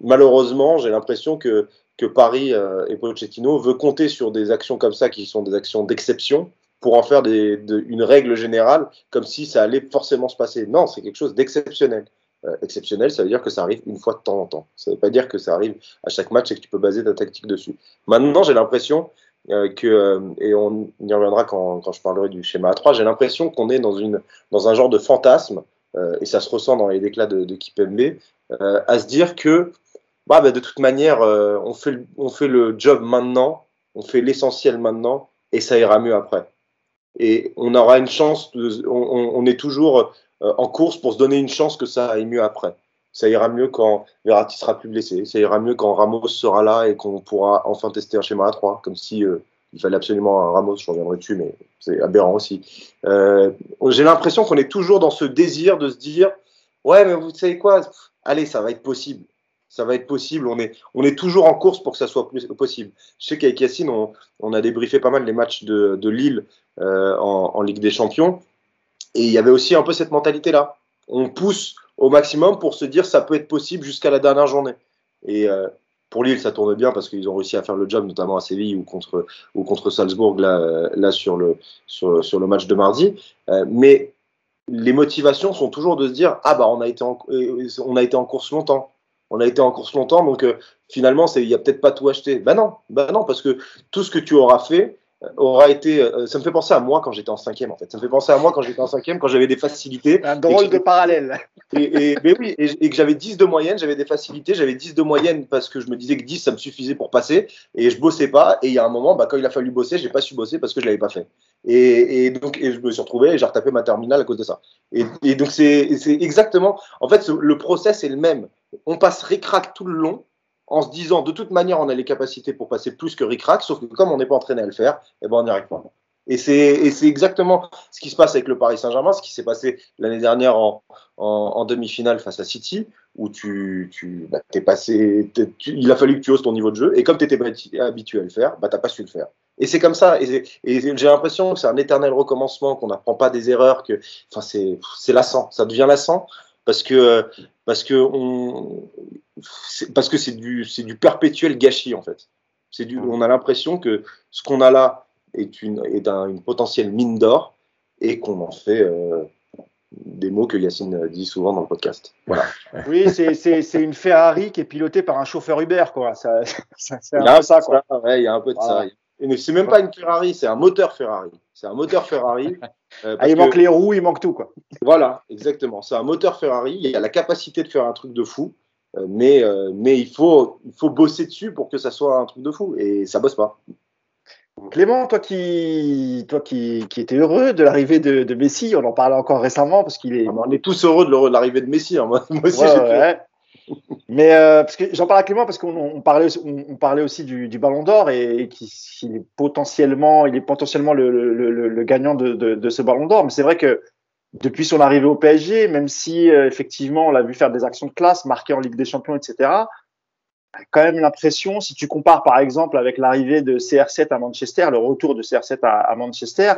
malheureusement, j'ai l'impression que, que Paris et Pochettino veut compter sur des actions comme ça, qui sont des actions d'exception, pour en faire une règle générale, comme si ça allait forcément se passer. Non, c'est quelque chose d'exceptionnel. Euh, exceptionnel, ça veut dire que ça arrive une fois de temps en temps. Ça ne veut pas dire que ça arrive à chaque match et que tu peux baser ta tactique dessus. Maintenant, j'ai l'impression euh, que, euh, et on y reviendra quand, je parlerai du schéma A3, j'ai l'impression qu'on est dans un genre de fantasme, et ça se ressent dans les déclats de, de Kipembe, à se dire que bah, bah, de toute manière, on, fait on fait le job maintenant, on fait l'essentiel maintenant, et ça ira mieux après. Et on aura une chance, on, est toujours en course pour se donner une chance que ça aille mieux après. Ça ira mieux quand Verratti sera plus blessé. Ça ira mieux quand Ramos sera là et qu'on pourra enfin tester un schéma à 3, comme si il fallait absolument un Ramos, je reviendrai dessus, mais c'est aberrant aussi. J'ai l'impression qu'on est toujours dans ce désir de se dire Ouais, mais vous savez quoi? Allez, ça va être possible ça va être possible. On est, on est toujours en course pour que ça soit possible. Je sais qu'avec Yacine, on, a débriefé pas mal les matchs de, de Lille euh, en, Ligue des Champions. Et il y avait aussi un peu cette mentalité-là. On pousse au maximum pour se dire ça peut être possible jusqu'à la dernière journée. Et euh, pour Lille, ça tourne bien parce qu'ils ont réussi à faire le job, notamment à Séville ou contre, ou contre Salzbourg, là, là sur, le, sur, sur le match de mardi. Euh, mais les motivations sont toujours de se dire ah bah on a été on a été en course longtemps on a été en course longtemps, donc euh, finalement, il n'y a peut-être pas tout acheté. Ben non, ben non, parce que tout ce que tu auras fait aura été. Euh, ça me fait penser à moi quand j'étais en cinquième, en fait. Ça me fait penser à moi quand j'étais en cinquième, quand j'avais des facilités. Un drôle de parallèle. Et, mais oui, et, que j'avais 10 de moyenne, j'avais des facilités, j'avais 10 de moyenne parce que je me disais que 10, ça me suffisait pour passer, et je bossais pas. Et il y a un moment, bah, quand il a fallu bosser, j'ai pas su bosser parce que je l'avais pas fait. Et, donc, et je me suis retrouvé et j'ai retapé ma terminale à cause de ça. Et, donc, c'est exactement. En fait, le process est le même on passe ric-rac tout le long en se disant de toute manière on a les capacités pour passer plus que ric-rac, sauf que comme on n'est pas entraîné à le faire, eh ben on n'y arrive pas. Et c'est exactement ce qui se passe avec le Paris Saint-Germain, ce qui s'est passé l'année dernière en, demi-finale face à City, où tu, bah, passé, il a fallu que tu oses ton niveau de jeu, et comme tu étais habitué à le faire, bah, tu n'as pas su le faire. Et c'est comme ça, et, j'ai l'impression que c'est un éternel recommencement, qu'on n'apprend pas des erreurs, que c'est lassant, ça devient lassant, parce que parce que on parce que c'est du c'est du perpétuel gâchis en fait. C'est du on a l'impression que ce qu'on a là est une est un, une potentielle mine d'or et qu'on en fait euh, des mots que Yacine dit souvent dans le podcast. Voilà. Oui, c'est une Ferrari qui est pilotée par un chauffeur Uber, quoi. Ça, ça, il y a un peu ça. Ouais, il y a un peu de ça. C'est même pas une Ferrari, c'est un moteur Ferrari. C'est un moteur Ferrari. Euh, ah, il manque les roues, il manque tout. Quoi. Voilà, exactement. C'est un moteur Ferrari. Il a la capacité de faire un truc de fou, euh, mais, euh, mais il, faut, il faut bosser dessus pour que ça soit un truc de fou. Et ça bosse pas. Clément, toi qui, toi qui, qui étais heureux de l'arrivée de, Messi, on en parlait encore récemment parce qu'il est. On est tous heureux de l'arrivée de Messi. Hein. Moi, aussi, mais euh, parce que j'en parle à Clément parce qu'on parlait, on, parlait aussi du, ballon d'or et, qu'il est potentiellement, il est potentiellement le, gagnant de, ce ballon d'or. Mais c'est vrai que depuis son arrivée au PSG, même si euh, effectivement on l'a vu faire des actions de classe, marquer en Ligue des Champions, etc. Quand même l'impression, si tu compares par exemple avec l'arrivée de CR7 à Manchester, le retour de CR7 à, à Manchester,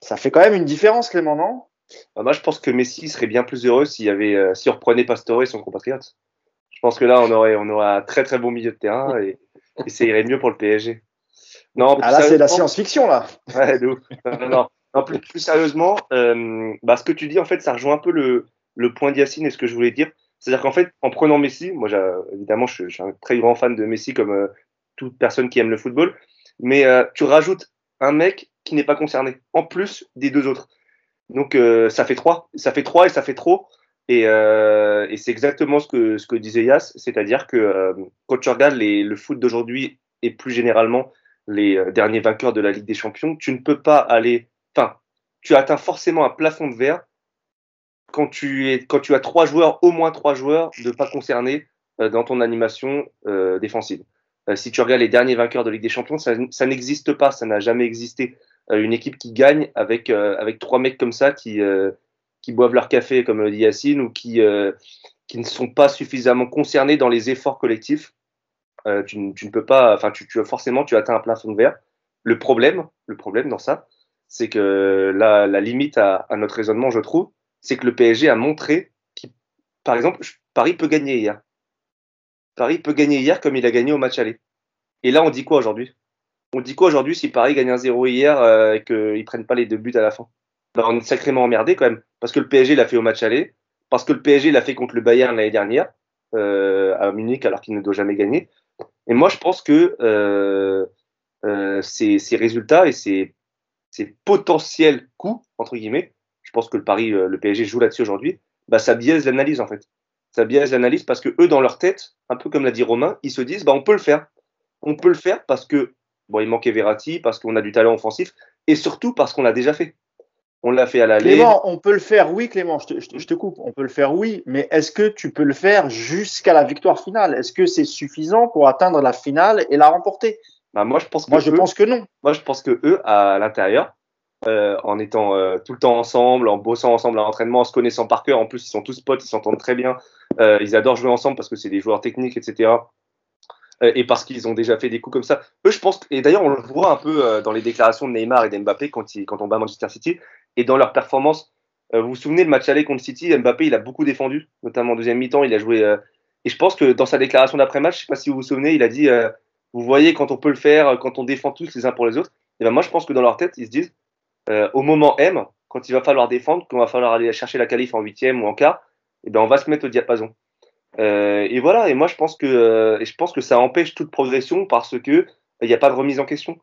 ça fait quand même une différence, Clément, non? Bah, moi, je pense que Messi serait bien plus heureux s'il y avait, euh, si on reprenait Pastore, son compatriote. Je pense que là, on aurait, on aurait un très très bon milieu de terrain et, ça irait mieux pour le PSG. Non, ah là, c'est la science-fiction là. Ouais, non, non, plus, plus, sérieusement, euh, bah, ce que tu dis, en fait, ça rejoint un peu le, le point d'Yacine et ce que je voulais dire. C'est-à-dire qu'en fait, en prenant Messi, moi, évidemment, je, suis un très grand fan de Messi comme euh, toute personne qui aime le football, mais tu rajoutes un mec qui n'est pas concerné, en plus des deux autres. Donc euh, ça fait trois, ça fait trois et ça fait trop. Et, euh, c'est exactement ce que, disait Yas, c'est-à-dire que euh, quand tu regardes le foot d'aujourd'hui et plus généralement les derniers vainqueurs de la Ligue des Champions, tu ne peux pas aller, enfin, tu atteins forcément un plafond de verre quand tu, as trois joueurs, au moins trois joueurs, de pas concernés dans ton animation défensive. si tu regardes les derniers vainqueurs de Ligue des Champions, ça n'existe pas, ça n'a jamais existé. Euh, une équipe qui gagne avec, euh, avec trois mecs comme ça qui, euh, qui boivent leur café, comme le dit Yacine, ou qui, qui ne sont pas suffisamment concernés dans les efforts collectifs. Tu, tu, ne peux pas, enfin, tu, tu, forcément, tu atteins un plafond de verre. Le problème, le problème dans ça, c'est que la, la limite à, à, notre raisonnement, je trouve, c'est que le PSG a montré qu'il, par exemple, Paris peut gagner hier. Paris peut gagner hier comme il a gagné au match aller. Et là, on dit quoi aujourd'hui? On dit quoi aujourd'hui si Paris gagne un 0 hier euh, et qu'ils prennent pas les deux buts à la fin? Ben, On est sacrément emmerdé quand même. Parce que le PSG l'a fait au match aller, parce que le PSG l'a fait contre le Bayern l'année dernière, euh, à Munich, alors qu'il ne doit jamais gagner. Et moi, je pense que euh, ces, résultats et ces, potentiels coups, entre guillemets, je pense que le le PSG joue là-dessus aujourd'hui, bah, ça biaise l'analyse en fait. Ça biaise l'analyse parce que eux, dans leur tête, un peu comme l'a dit Romain, ils se disent bah, on peut le faire. On peut le faire parce que Bon, il manquait Verratti parce qu'on a du talent offensif et surtout parce qu'on l'a déjà fait. On l'a fait à l'aller. Clément, on peut le faire, oui, Clément, je te, je te- je te coupe. On peut le faire, oui, mais est-ce que tu peux le faire jusqu'à la victoire finale? Est-ce que c'est suffisant pour atteindre la finale et la remporter? Bah, moi, je pense que Moi, je eux- pense que non. Moi, je pense que eux, à l'intérieur, euh, en étant euh, tout le temps ensemble, en bossant ensemble à l'entraînement, en se connaissant par cœur, en plus, ils sont tous potes, ils s'entendent très bien, euh, ils adorent jouer ensemble parce que c'est des joueurs techniques, etc. Euh, et parce qu'ils ont déjà fait des coups comme ça. Eux, je pense, et d'ailleurs, on le voit un peu euh, dans les déclarations de Neymar et d'Mbappé quand, quand on bat Manchester City, et dans leur performance. Euh, vous vous souvenez, le match aller contre City, Mbappé, il a beaucoup défendu, notamment en deuxième mi-temps, il a joué. et je pense que dans sa déclaration d'après-match, je sais pas si vous vous souvenez, il a dit Vous voyez, quand on peut le faire, quand on défend tous les uns pour les autres. Et ben moi, je pense que dans leur tête, ils se disent, au moment M, quand il va falloir défendre, quand il va falloir aller chercher la qualif en huitième ou en quart, et ben on va se mettre au diapason. Euh, et voilà. Et moi, je pense que, euh, je pense que ça empêche toute progression parce que il n'y a pas de remise en question.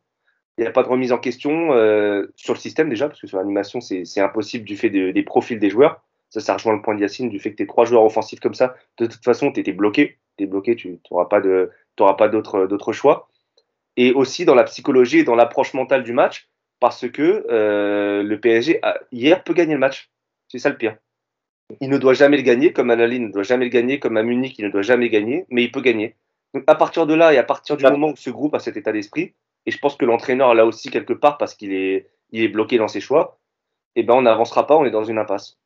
Il n'y a pas de remise en question euh, sur le système déjà, parce que sur l'animation, c'est impossible du fait de- des profils des joueurs. Ça, ça rejoint le point de Yacine, du fait que tu es trois joueurs offensifs comme ça. De toute façon, tu étais bloqué. Tu es bloqué, tu n'auras pas de, t'auras pas d'autre d'autre choix. Et aussi dans la psychologie et dans l'approche mentale du match, parce que euh, le PSG, hier, peut gagner le match. C'est ça le pire. Il ne doit jamais le gagner, comme à Lille ne doit jamais le gagner, comme à Munich, il ne doit jamais gagner, mais il peut gagner. Donc à partir de là et à partir du Ah. moment où ce groupe a cet état d'esprit, et je pense que l'entraîneur là aussi quelque part parce qu'il est, il est bloqué dans ses choix, eh ben on n'avancera pas, on est dans une impasse.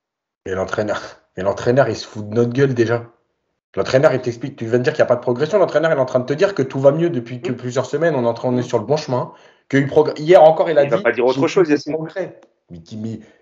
Mais l'entraîneur, mais l'entraîneur, il se fout de notre gueule déjà. L'entraîneur, il t'explique, tu viens de dire qu'il n'y a pas de progression. L'entraîneur, il est en train de te dire que tout va mieux depuis que plusieurs semaines. On est en train, on est sur le bon chemin. Que il progr- Hier encore, il a Il dit. va pas dire autre chose, Yacine.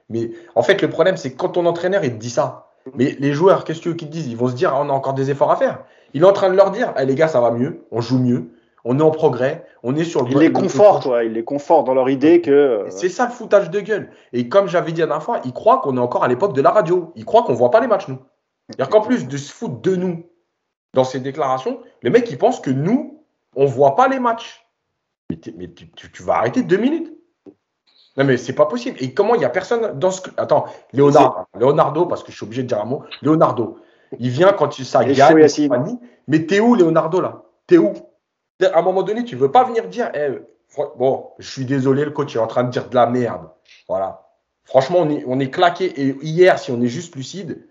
Mais, en fait, le problème, c'est que quand ton entraîneur, il te dit ça, mais les joueurs, qu'est-ce que tu veux qu'ils te disent? Ils vont se dire, ah, on a encore des efforts à faire. Il est en train de leur dire, Eh, les gars, ça va mieux, on joue mieux, on est en progrès, on est sur le Il bon- les le- conforte, ouais, il les conforte dans leur idée que. euh, C'est ça le foutage de gueule. Et comme j'avais dit la dernière fois, ils croient qu'on est encore à l'époque de la radio. Ils croient qu'on voit pas les matchs, nous. C'est-à-dire qu'en plus de se foutre de nous dans ces déclarations, le mec, il pense que nous, on voit pas les matchs. Mais, t'es- mais tu, tu- tu vas arrêter deux minutes. Non, mais c'est pas possible. Et comment il y a personne dans ce. Attends, Léonard, Leonardo, parce que je suis obligé de dire un mot. Leonardo, il vient quand il, ça gagne. Mais t'es où, Leonardo, là? T'es où? À un moment donné, tu veux pas venir dire, eh, bon, je suis désolé, le coach est en train de dire de la merde. Voilà. Franchement, on est, on est claqué. Et hier, si on est juste lucide,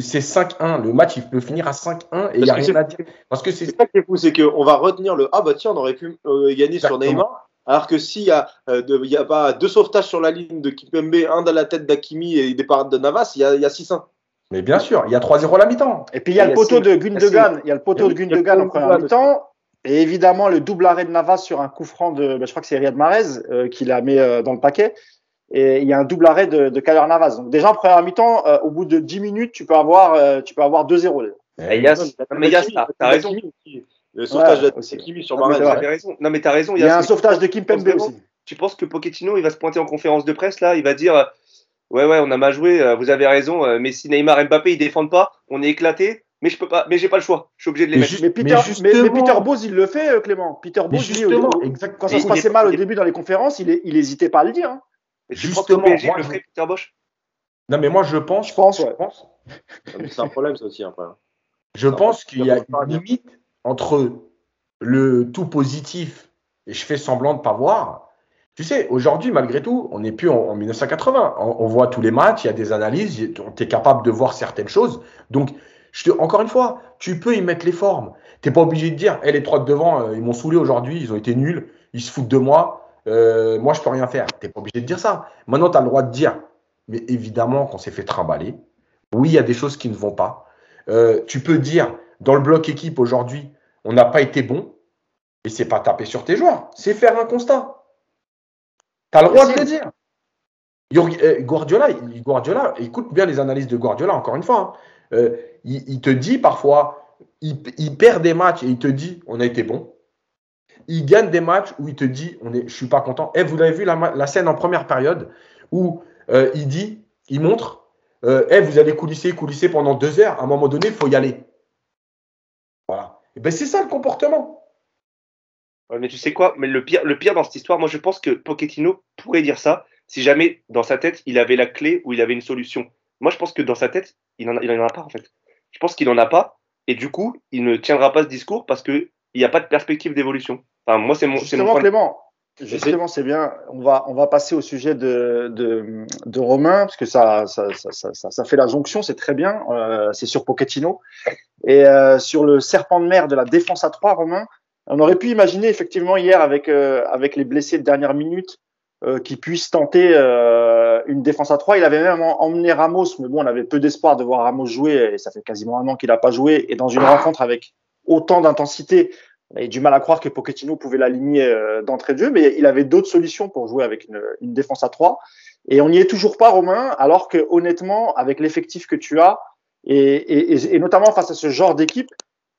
c'est 5-1. Le match, il peut finir à 5-1 et il n'y a rien à dire. Parce que c'est. Ça qui est fou, c'est qu'on va retenir le Ah bah tiens, on aurait pu euh, gagner sur. Neymar. Alors que s'il y, a, euh, il y a pas deux sauvetages sur la ligne de Kipembe, un dans la tête d'Akimi et des parades de Navas, il y a, il y a 6-1. Mais bien sûr, il y a 3-0 à la mi-temps. Et puis il y a le poteau de Gundogan. Il y a le poteau de Il y a Gundogan en première mi-temps. Et évidemment, le double arrêt de Navas sur un coup franc de, ben, je crois que c'est Riyad Mahrez euh, qui l'a mis euh, dans le paquet. Et il y a un double arrêt de, de Navas. Donc déjà en première mi-temps, euh, au bout de 10 minutes, tu peux avoir, euh, tu peux avoir 2-0. là. Et Yass, non, mais Yass, t'as t'as raison. Le sauvetage Ouais, de aussi. Kimi sur Ah, mais c'est raison. Non, mais t'as raison. Il y a un mais sauvetage de Kimpembe Vraiment. aussi. Tu penses que Pochettino, il va se pointer en conférence de presse là, il va dire euh, Ouais, ouais, on a mal joué, euh, vous avez raison, euh, Messi, Neymar, Mbappé, ils défendent pas, on est éclaté, mais je peux pas, mais j'ai pas le choix, je suis obligé de les Mais mettre. Mais Peter, mais mais, mais justement- Peter Bose, il le fait, Clément. Peter Mais Bose, justement, au- exact- quand ça Mais se il passait est- mal au il début dans les conférences, il, est- il hésitait pas à le dire. hein. Et tu penses que justement, le PSG moi, le je- ferait Peter Bosch Non, mais moi, je pense. Je pense, je pense, C'est un problème, ça aussi, après. je pense qu'il y a une limite entre le tout positif et je fais semblant de pas voir. Tu sais, aujourd'hui, malgré tout, on n'est plus en, en 1980. On, voit tous les matchs, il y a des analyses, tu es capable de voir certaines choses. Donc, encore une fois, tu peux y mettre les formes. Tu n'es pas obligé de dire, Eh, les trois de devant, euh, ils m'ont saoulé aujourd'hui, ils ont été nuls, ils se foutent de moi, euh, moi, je peux rien faire. Tu n'es pas obligé de dire ça. Maintenant, tu as le droit de dire, mais évidemment qu'on s'est fait trimballer. Oui, il y a des choses qui ne vont pas. Euh, tu peux dire, dans le bloc équipe aujourd'hui, on n'a pas été bon, et c'est pas taper sur tes joueurs, c'est faire un constat. Tu as le droit de le dire. Euh, Guardiola, il- Guardiola, écoute bien les analyses de Guardiola, encore une fois. hein. Euh, il, il te dit parfois, il, il perd des matchs et il te dit, on a été bon. Il gagne des matchs où il te dit, on est, je suis pas content. Et vous avez vu la, scène en première période où euh, il dit, il montre, Eh, vous allez coulisser, coulisser pendant deux heures. À un moment donné, il faut y aller. Voilà. Et ben c'est ça le comportement. Ouais, mais tu sais quoi? Mais le pire, le pire dans cette histoire, moi je pense que Pochettino pourrait dire ça si jamais dans sa tête il avait la clé ou il avait une solution. Moi je pense que dans sa tête, il en a, a pas en fait. Je pense qu'il en a pas et du coup il ne tiendra pas ce discours parce que il n'y a pas de perspective d'évolution. Enfin moi c'est mon, c'est mon Justement, point de- Clément, Justement, c'est bien. On va, on va passer au sujet de, de, Romain, parce que ça, ça, ça, ça, fait la jonction, c'est très bien. Euh, c'est sur Pochettino. Et euh, sur le serpent de mer de la défense à trois, Romain, on aurait pu imaginer effectivement hier avec, euh, avec les blessés de dernière minute euh, qui puissent tenter une défense à trois. Il avait même emmené Ramos, mais bon, on avait peu d'espoir de voir Ramos jouer, et ça fait quasiment un an qu'il n'a pas joué. Et dans une rencontre avec autant d'intensité, avait du mal à croire que Pochettino pouvait l'aligner euh, d'entrée de jeu, mais il avait d'autres solutions pour jouer avec une, une défense à trois. Et on n'y est toujours pas, Romain, alors que honnêtement, avec l'effectif que tu as, et, et, et, notamment face à ce genre d'équipe,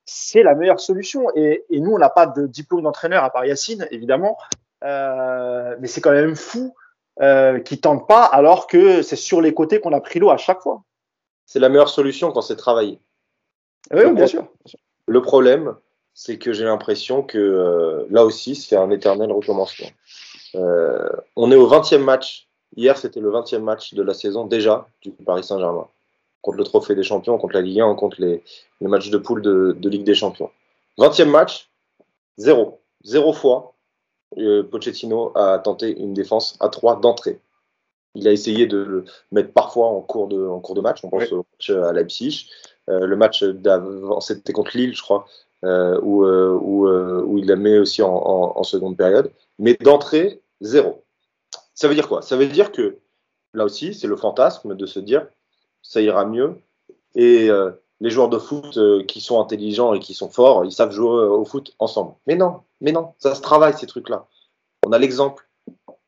c'est la meilleure solution. Et, et nous, on n'a pas de diplôme d'entraîneur à part Yacine, évidemment, euh, mais c'est quand même fou euh, qu'ils tentent pas, alors que c'est sur les côtés qu'on a pris l'eau à chaque fois. C'est la meilleure solution quand c'est travaillé. Oui, bien, bien sûr. Le problème, c'est que j'ai l'impression que euh, là aussi, c'est un éternel recommencement. Euh, on est au 20e match. Hier, c'était le 20e match de la saison déjà du Paris Saint-Germain. Contre le Trophée des Champions, contre la Ligue 1, contre les, les matchs de poule de, de, Ligue des Champions. 20e match, zéro. Zéro fois, euh, Pochettino a tenté une défense à 3 d'entrée. Il a essayé de le mettre parfois en cours de, en cours de match. On pense oui. au match à Leipzig. Euh, le match d'avant, c'était contre Lille, je crois où, euh, où, euh, où, il la met aussi en, seconde période. Mais d'entrée, zéro. Ça veut dire quoi? Ça veut dire que là aussi, c'est le fantasme de se dire ça ira mieux. Et euh, les joueurs de foot euh, qui sont intelligents et qui sont forts, ils savent jouer au foot ensemble. Mais non, mais non, ça se travaille ces trucs-là. On a l'exemple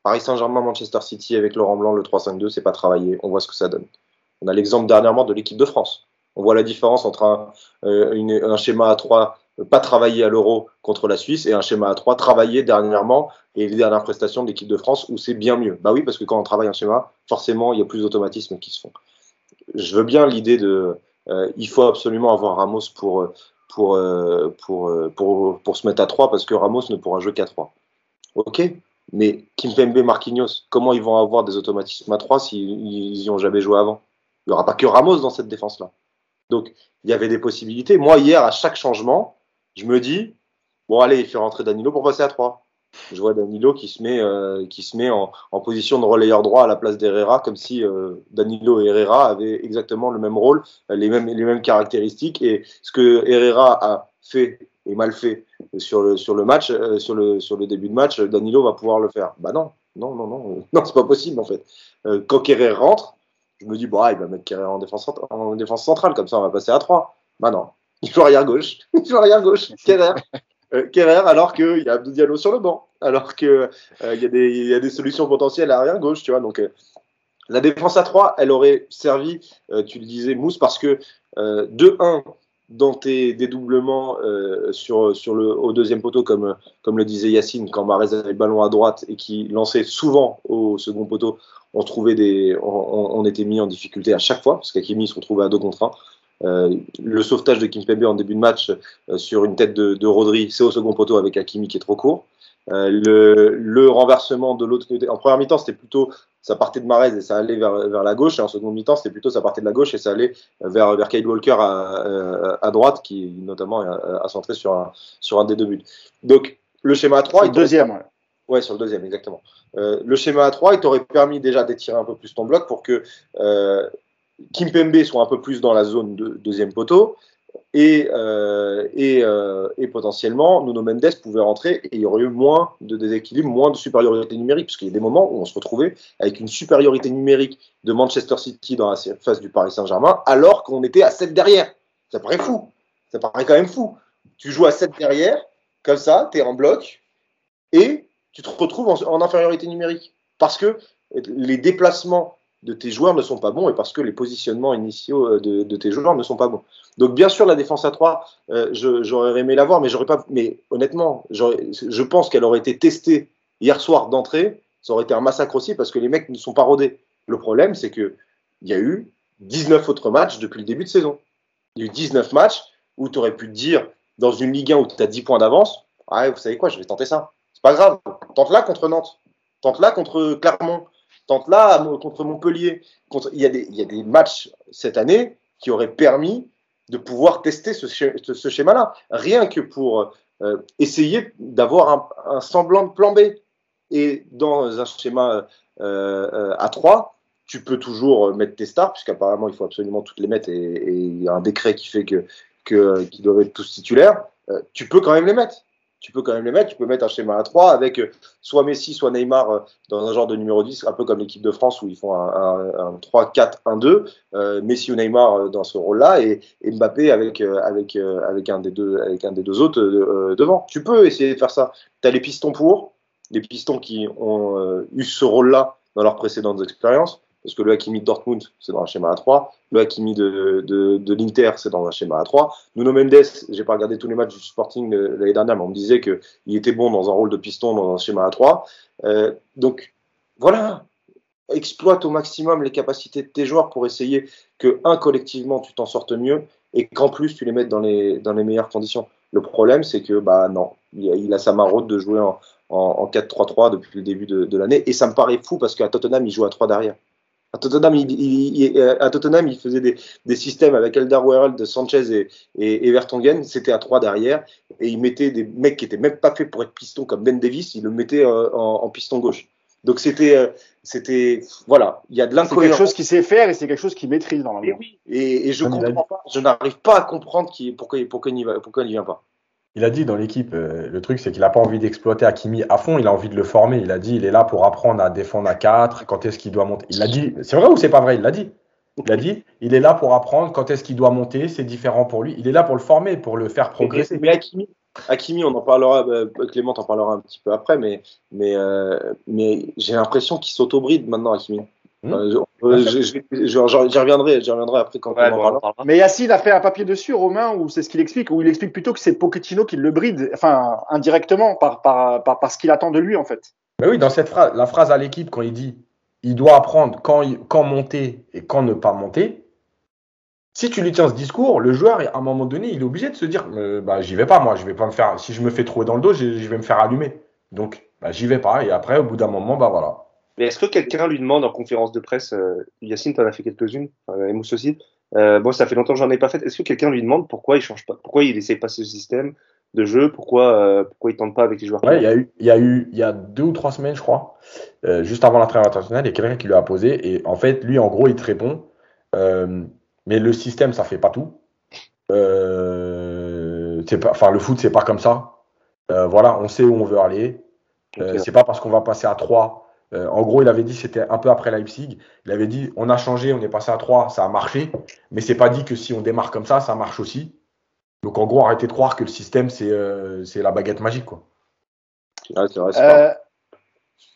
Paris Saint-Germain, Manchester City avec Laurent Blanc, le 3-5-2, c'est pas travaillé. On voit ce que ça donne. On a l'exemple dernièrement de l'équipe de France. On voit la différence entre un, euh, un schéma à 3 pas travaillé à l'euro contre la Suisse et un schéma à 3 travaillé dernièrement et les dernières prestations de l'équipe de France où c'est bien mieux. Bah oui, parce que quand on travaille un schéma, forcément, il y a plus d'automatismes qui se font. Je veux bien l'idée de euh, il faut absolument avoir Ramos pour, pour, euh, pour, pour, pour, se mettre à 3 parce que Ramos ne pourra jouer qu'à 3. Ok, mais Kimpembe, Marquinhos, comment ils vont avoir des automatismes à 3 s'ils n'y ont jamais joué avant? Il n'y aura pas que Ramos dans cette défense-là. Donc, il y avait des possibilités. Moi, hier, à chaque changement, je me dis, bon, allez, il fait rentrer Danilo pour passer à 3. Je vois Danilo qui se met, euh, qui se met en, position de relayeur droit à la place d'Herrera, comme si euh, Danilo et Herrera avaient exactement le même rôle, les mêmes, les mêmes caractéristiques. Et ce que Herrera a fait et mal fait sur le, sur le match, euh, sur, le, sur le début de match, Danilo va pouvoir le faire. Bah non, non, non, non, non, c'est pas possible en fait. Euh, quand Kerrer rentre, je me dis, bon, ah, il va mettre Kerrer en défense, en défense centrale, comme ça on va passer à 3. Bah non, il joue arrière gauche. Il joue arrière gauche. Kerrer. Euh, Kerrer, alors qu'il y a Abdou Diallo sur le banc, alors qu'il euh, y, a des, y a des solutions potentielles à arrière gauche, tu vois. Donc, euh, la défense à 3, elle aurait servi, euh, tu le disais, Mousse, parce que euh, 2-1 dans tes dédoublements sur, sur le, au deuxième poteau, comme, comme le disait Yacine, quand Marez avait le ballon à droite et qui lançait souvent au second poteau, on, trouvait des, on, on était mis en difficulté à chaque fois, parce qu'Akimi se retrouvait à 2 contre 1. Euh, le sauvetage de Kimpembe en début de match euh, sur une tête de, de Rodri, c'est au second poteau avec Hakimi qui est trop court. Euh, le, le, renversement de l'autre côté, en première mi-temps, c'était plutôt ça partait de Marez et ça allait vers, vers la gauche, et en seconde mi-temps, c'était plutôt ça partait de la gauche et ça allait vers, vers Kyle Walker à, à, droite, qui notamment a, centré sur un, sur un des deux buts. Donc, le schéma à 3. le deuxième, ouais. Ouais, sur le deuxième, exactement. Euh, le schéma à 3, il t'aurait permis déjà d'étirer un peu plus ton bloc pour que euh, Kimpembe soit un peu plus dans la zone de deuxième poteau et, euh, et, euh, et, potentiellement Nuno Mendes pouvait rentrer et il y aurait eu moins de déséquilibre, moins de supériorité numérique, parce qu'il y a des moments où on se retrouvait avec une supériorité numérique de Manchester City dans la face du Paris Saint-Germain, alors qu'on était à 7 derrière. Ça paraît fou. Ça paraît quand même fou. Tu joues à 7 derrière, comme ça, tu es en bloc, et tu te retrouves en, en infériorité numérique. Parce que les déplacements de tes joueurs ne sont pas bons et parce que les positionnements initiaux euh, de, tes joueurs ne sont pas bons. Donc bien sûr la défense à 3, euh, j'aurais aimé la voir, mais j'aurais pas. Mais honnêtement, je pense qu'elle aurait été testée hier soir d'entrée, ça aurait été un massacre aussi parce que les mecs ne sont pas rodés. Le problème, c'est que il y a eu 19 autres matchs depuis le début de saison. Il y a eu 19 matchs où tu aurais pu te dire dans une Ligue 1 où tu as 10 points d'avance, ah, vous savez quoi, je vais tenter ça. C'est pas grave. Tente là contre Nantes. Tente là contre Clermont tente là contre Montpellier. Il, y a des, matchs cette année qui auraient permis de pouvoir tester ce, schéma-là. Rien que pour euh, essayer d'avoir un, semblant de plan B. Et dans un schéma à 3, tu peux toujours mettre tes stars, puisqu'apparemment il faut absolument toutes les mettre et, il y a un décret qui fait que, qu'ils doivent être tous titulaires. tu peux quand même les mettre tu peux quand même les mettre. Tu peux mettre un schéma à 3 avec euh, soit Messi, soit Neymar euh, dans un genre de numéro 10, un peu comme l'équipe de France où ils font un, 3-4-1-2. Euh, Messi ou Neymar dans ce rôle-là et, Mbappé avec, avec, avec, un des deux, avec un des deux autres devant. Tu peux essayer de faire ça. Tu as les pistons pour, les pistons qui ont eu ce rôle-là dans leurs précédentes expériences parce que le Hakimi de Dortmund, c'est dans un schéma A3. Le Hakimi de, de, de l'Inter, c'est dans un schéma A3. Nuno Mendes, j'ai pas regardé tous les matchs du Sporting l'année dernière, mais on me disait qu'il était bon dans un rôle de piston dans un schéma A3. Euh, donc, voilà. Exploite au maximum les capacités de tes joueurs pour essayer que, un, collectivement, tu t'en sortes mieux et qu'en plus, tu les mettes dans les, dans les meilleures conditions. Le problème, c'est que, bah, non, il a, sa maraude de jouer en, en, en 4-3-3 depuis le début de, de l'année. Et ça me paraît fou parce qu'à Tottenham, il joue à 3 derrière. À Tottenham, il, à Tottenham, il faisait des, des systèmes avec Elder Sanchez et, et, Vertonghen. C'était à trois derrière. Et il mettait des mecs qui étaient même pas faits pour être piston comme Ben Davis. Il le mettait euh, en, en, piston gauche. Donc c'était, euh, c'était, voilà, il y a de l'incohérence. C'est quelque chose qu'il sait faire et c'est quelque chose qu'il maîtrise normalement. Et oui. Et, et je comprends pas, je n'arrive pas à comprendre qui, pourquoi, pourquoi, il va, pourquoi il n'y vient pas. Il a dit dans l'équipe, euh, le truc c'est qu'il n'a pas envie d'exploiter Hakimi à fond, il a envie de le former. Il a dit, il est là pour apprendre à défendre à 4, quand est-ce qu'il doit monter. Il l'a dit, c'est vrai ou c'est pas vrai? Il l'a dit. Il a dit, il est là pour apprendre quand est-ce qu'il doit monter, c'est différent pour lui. Il est là pour le former, pour le faire progresser. Mais Hakimi, Hakimi on en parlera, euh, Clément en parlera un petit peu après, mais, mais, euh, mais j'ai l'impression qu'il s'auto-bride maintenant, Hakimi. J'y reviendrai, reviendrai après quand on en parlera. Mais Yacine a fait un papier dessus, Romain, où c'est ce qu'il explique, où il explique plutôt que c'est Pochettino qui le bride, enfin indirectement par, par, par, ce qu'il attend de lui en fait. Mais oui, dans cette phrase, la phrase à l'équipe quand il dit il doit apprendre quand, quand monter et quand ne pas monter. Si tu lui tiens ce discours, le joueur, à un moment donné, il est obligé de se dire euh, bah, j'y vais pas, moi, je vais pas me faire. Si je me fais trouver dans le dos, je, vais me faire allumer. Donc, bah, j'y vais pas. Et après, au bout d'un moment, bah voilà. Mais est-ce que quelqu'un lui demande en conférence de presse, euh, Yacine, t'en as fait quelques-unes, enfin, Mousse aussi, euh, bon, ça fait longtemps que j'en ai pas fait. Est-ce que quelqu'un lui demande pourquoi il change pas, pourquoi il essaie pas ce système de jeu, pourquoi, euh, pourquoi il tente pas avec les joueurs Ouais, il y a eu, il y a eu, il y a deux ou trois semaines, je crois, euh, juste avant l'entraînement international, il y a quelqu'un qui lui a posé et en fait, lui, en gros, il te répond, mais le système, ça fait pas tout. C'est pas, enfin, le foot, c'est pas comme ça. Voilà, on sait où on veut aller. Okay. C'est pas parce qu'on va passer à 3 euh, en gros, il avait dit, c'était un peu après Leipzig, il avait dit, on a changé, on est passé à 3, ça a marché, mais c'est pas dit que si on démarre comme ça, ça marche aussi. Donc en gros, arrêtez de croire que le système, c'est euh, la baguette magique. Quoi. vrai, euh,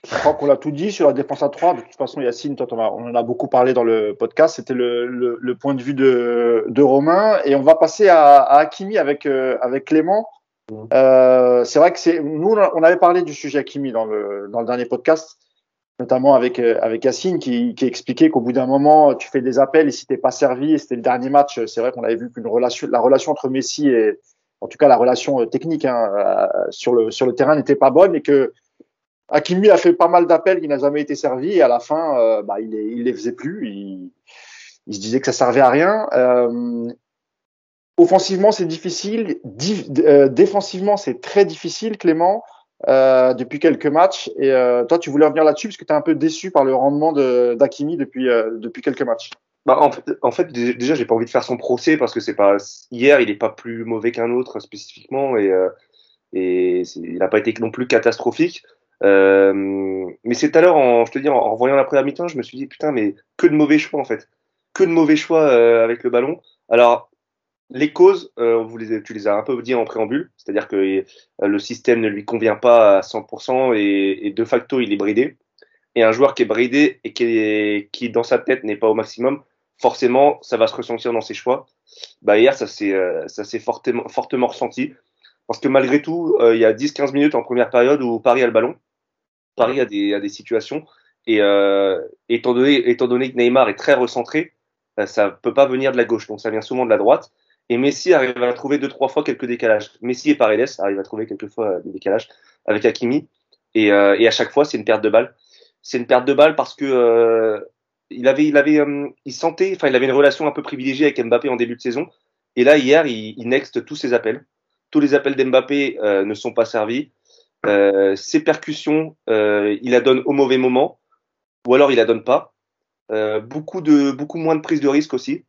je crois qu'on l'a tout dit sur la défense à 3. De toute façon, Yacine, toi, on, on en a beaucoup parlé dans le podcast. C'était le, le, point de vue de, de Romain. Et on va passer à, à Hakimi avec, avec Clément. Mmh. c'est vrai que c'est nous, on avait parlé du sujet Hakimi dans le, dans le dernier podcast notamment avec euh, avec Yacine qui, qui expliquait qu'au bout d'un moment tu fais des appels et si t'es pas servi et c'était le dernier match c'est vrai qu'on avait vu qu'une relation la relation entre Messi et en tout cas la relation euh, technique hein, euh, sur le sur le terrain n'était pas bonne et que Hakimi a fait pas mal d'appels qui n'a jamais été servi et à la fin bah, il, les, il les faisait plus. Il, il se disait que ça servait à rien. Euh, offensivement c'est difficile. Défensivement c'est très difficile Clément euh, depuis quelques matchs. Et euh, toi, tu voulais revenir là-dessus parce que tu es un peu déçu par le rendement d'Akimi depuis, euh, depuis quelques matchs. Bah, en, fait, en fait, déjà, j'ai pas envie de faire son procès parce que c'est pas hier, il est pas plus mauvais qu'un autre spécifiquement et, et il n'a pas été non plus catastrophique. mais c'est tout à l'heure, je te dis, en, en voyant la première mi-temps, je me suis dit putain, mais que de mauvais choix en fait, que de mauvais choix avec le ballon. Alors les causes, euh, vous les, tu les as un peu dit en préambule, c'est-à-dire que euh, le système ne lui convient pas à 100% et, de facto il est bridé. Et un joueur qui est bridé et qui, dans sa tête n'est pas au maximum, forcément ça va se ressentir dans ses choix. Bah hier ça s'est euh, ça s'est fortement fortement ressenti. Parce que malgré tout euh, il y a 10-15 minutes en première période où Paris a le ballon, Paris a des a des situations. Et étant donné étant donné que Neymar est très recentré, ça peut pas venir de la gauche. Donc ça vient souvent de la droite et Messi arrive à trouver deux, trois fois quelques décalages. Messi et Paredes arrivent à trouver quelques fois euh, des décalages avec Hakimi. Et, euh, et à chaque fois, c'est une perte de balle. C'est une perte de balle parce que euh, il avait, il avait, euh, il sentait, enfin, il avait une relation un peu privilégiée avec Mbappé en début de saison. Et là, hier, il, il next tous ses appels. Tous les appels d'Mbappé ne sont pas servis. Euh, ses percussions, euh, il la donne au mauvais moment, ou alors il la donne pas. Euh, beaucoup de beaucoup moins de prise de risque aussi,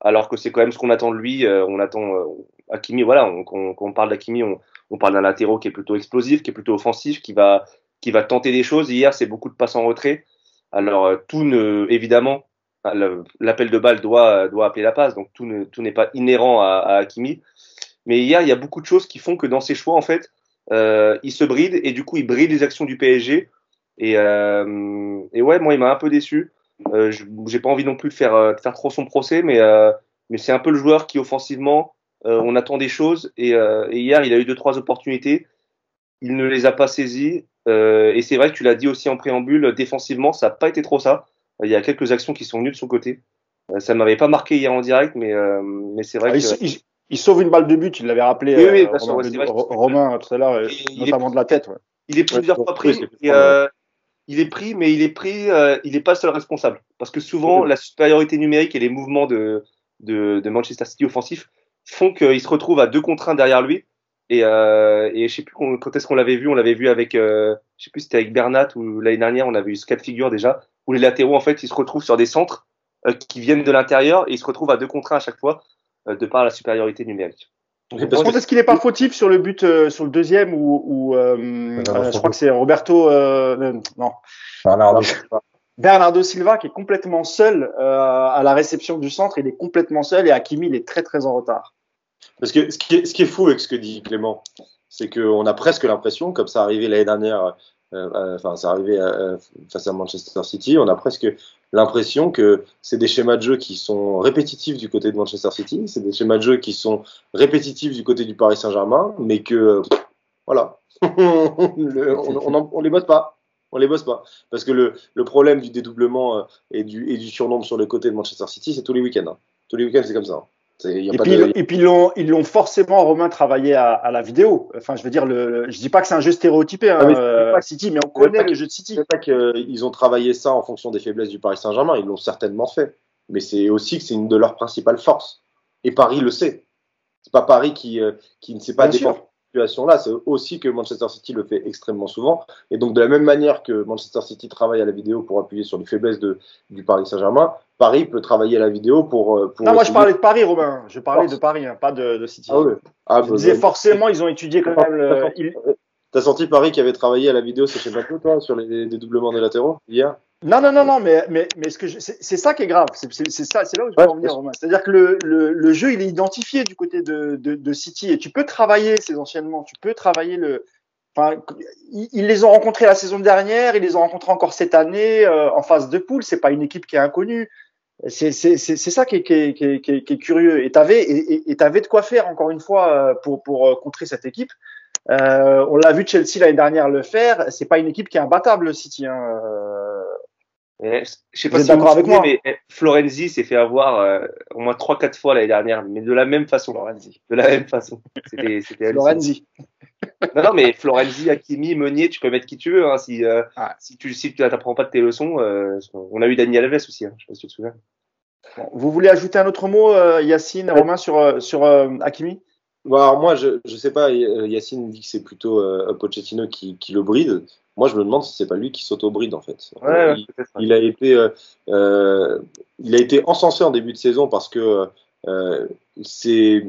alors que c'est quand même ce qu'on attend de lui. Euh, on attend euh, Hakimi, voilà, on, quand, on parle d'Hakimi, on, on parle d'un latéraux qui est plutôt explosif, qui est plutôt offensif, qui va qui va tenter des choses. Hier, c'est beaucoup de passes en retrait. Alors euh, tout ne, évidemment, l'appel de balle doit doit appeler la passe, donc tout ne tout n'est pas inhérent à, à. Mais hier, il y a beaucoup de choses qui font que dans ses choix, en fait, euh, il se bride et du coup, il bride les actions du PSG. Et, euh, et ouais, moi, il m'a un peu déçu. Euh, J'ai pas envie non plus de faire, euh, de faire trop son procès, mais, euh, mais c'est un peu le joueur qui, offensivement, euh, on attend des choses. Et, et, hier, il a eu deux, trois opportunités. Il ne les a pas saisies. et c'est vrai que tu l'as dit aussi en préambule, défensivement, ça n'a pas été trop ça. Il y a quelques actions qui sont venues de son côté. ça m'avait pas marqué hier en direct, mais, mais c'est vrai ah, que. Il, il sauve une balle de but, il l'avait rappelé oui, oui, euh, Romain, vrai, Romain tout à l'heure, notamment est, de la tête. Ouais. Il est plusieurs ouais, fois pris. Et, euh, il est pris, mais il est pris. Euh, il n'est pas seul responsable, parce que souvent la supériorité numérique et les mouvements de, de, de Manchester City offensif font qu'il se retrouve à deux contre un derrière lui. Et, euh, et je sais plus quand est-ce qu'on l'avait vu. On l'avait vu avec, euh, je sais plus c'était avec Bernat ou l'année dernière. On avait eu ce cas de figure déjà où les latéraux en fait ils se retrouvent sur des centres euh, qui viennent de l'intérieur et ils se retrouvent à deux contre un à chaque fois de par la supériorité numérique. Parce est-ce qu'il n'est pas fautif sur le but, euh, sur le deuxième ou, euh, euh, je crois que c'est Roberto, non, Bernardo. Bernardo Silva qui est complètement seul à la réception du centre, il est complètement seul et Hakimi il est très très en retard. Parce que ce qui est, ce qui est fou avec ce que dit Clément, c'est qu'on a presque l'impression, comme ça arrivé l'année dernière, enfin ça arrivé face à Manchester City, on a presque l'impression que c'est des schémas de jeu qui sont répétitifs du côté de Manchester City, c'est des schémas de jeu qui sont répétitifs du côté du Paris Saint-Germain, mais que voilà, on, on, on, les bosse pas. On les bosse pas. Parce que le, le problème du dédoublement et du, et du surnombre sur le côté de Manchester City, c'est tous les week-ends. Hein. Tous les week-ends, c'est comme ça. Hein. Et puis, de... et puis, ils l'ont, ils l'ont forcément Romain travaillé à, à, la vidéo. Enfin, je veux dire, le, je dis pas que c'est un jeu stéréotypé, hein, ah, euh, pas, City, mais on connaît le jeu de City. C'est pas qu'ils ont travaillé ça en fonction des faiblesses du Paris Saint-Germain. Ils l'ont certainement fait. Mais c'est aussi que c'est une de leurs principales forces. Et Paris le sait. C'est pas Paris qui, euh, qui ne sait pas défendre situation-là. C'est aussi que Manchester City le fait extrêmement souvent. Et donc, de la même manière que Manchester City travaille à la vidéo pour appuyer sur les faiblesses de, du Paris Saint-Germain, Paris peut travailler à la vidéo pour. euh, pour non, moi je parlais de Paris, Robin. Je parlais Force. de Paris, hein, pas de, de City. Ah, ouais. ah, je disais forcément, ils ont étudié quand même le. T'as senti Paris qui avait travaillé à la vidéo, c'est chez Bateau, toi, sur les dédoublements des latéraux hier? Non, non, non, non, mais, mais, mais ce que c'est ça qui est grave. C'est ça, c'est là où je veux ouais, en venir, Romain. C'est-à-dire que le, le, le, jeu, il est identifié du côté de, de, de City et tu peux travailler ces enchaînements, tu peux travailler le. Enfin, ils les ont rencontrés la saison dernière, ils les ont rencontrés encore cette année euh, en phase de poule. C'est pas une équipe qui est inconnue. C'est ça qui est, qui, est, qui, est, qui est, curieux. Et t'avais et, et avais de quoi faire encore une fois pour pour contrer cette équipe. Euh, on l'a vu Chelsea l'année dernière le faire. C'est pas une équipe qui est imbattable, City. Hein. Euh... je sais pas si d'accord avec moi, mais Florenzi s'est fait avoir euh, au moins trois quatre fois l'année dernière, mais de la même façon. Florenzi. De la même façon. C'était Florenzi. non, non, mais Florenzi, Hakimi, Meunier, tu peux mettre qui tu veux. Hein, si, euh, ah. si tu si tu t'apprends pas de tes leçons, euh, on a eu Daniel Alves aussi. Hein, je sais pas si tu te souviens. Bon, vous voulez ajouter un autre mot, euh, Yacine, Romain, sur sur Hakimi? Bon, alors moi, je je sais pas. Yacine dit que c'est plutôt euh, Pochettino qui, qui le bride. Moi, je me demande si c'est pas lui qui s'auto-bride en fait. Ouais, il, il, a été, euh, il a été encensé en début de saison parce que euh, c'est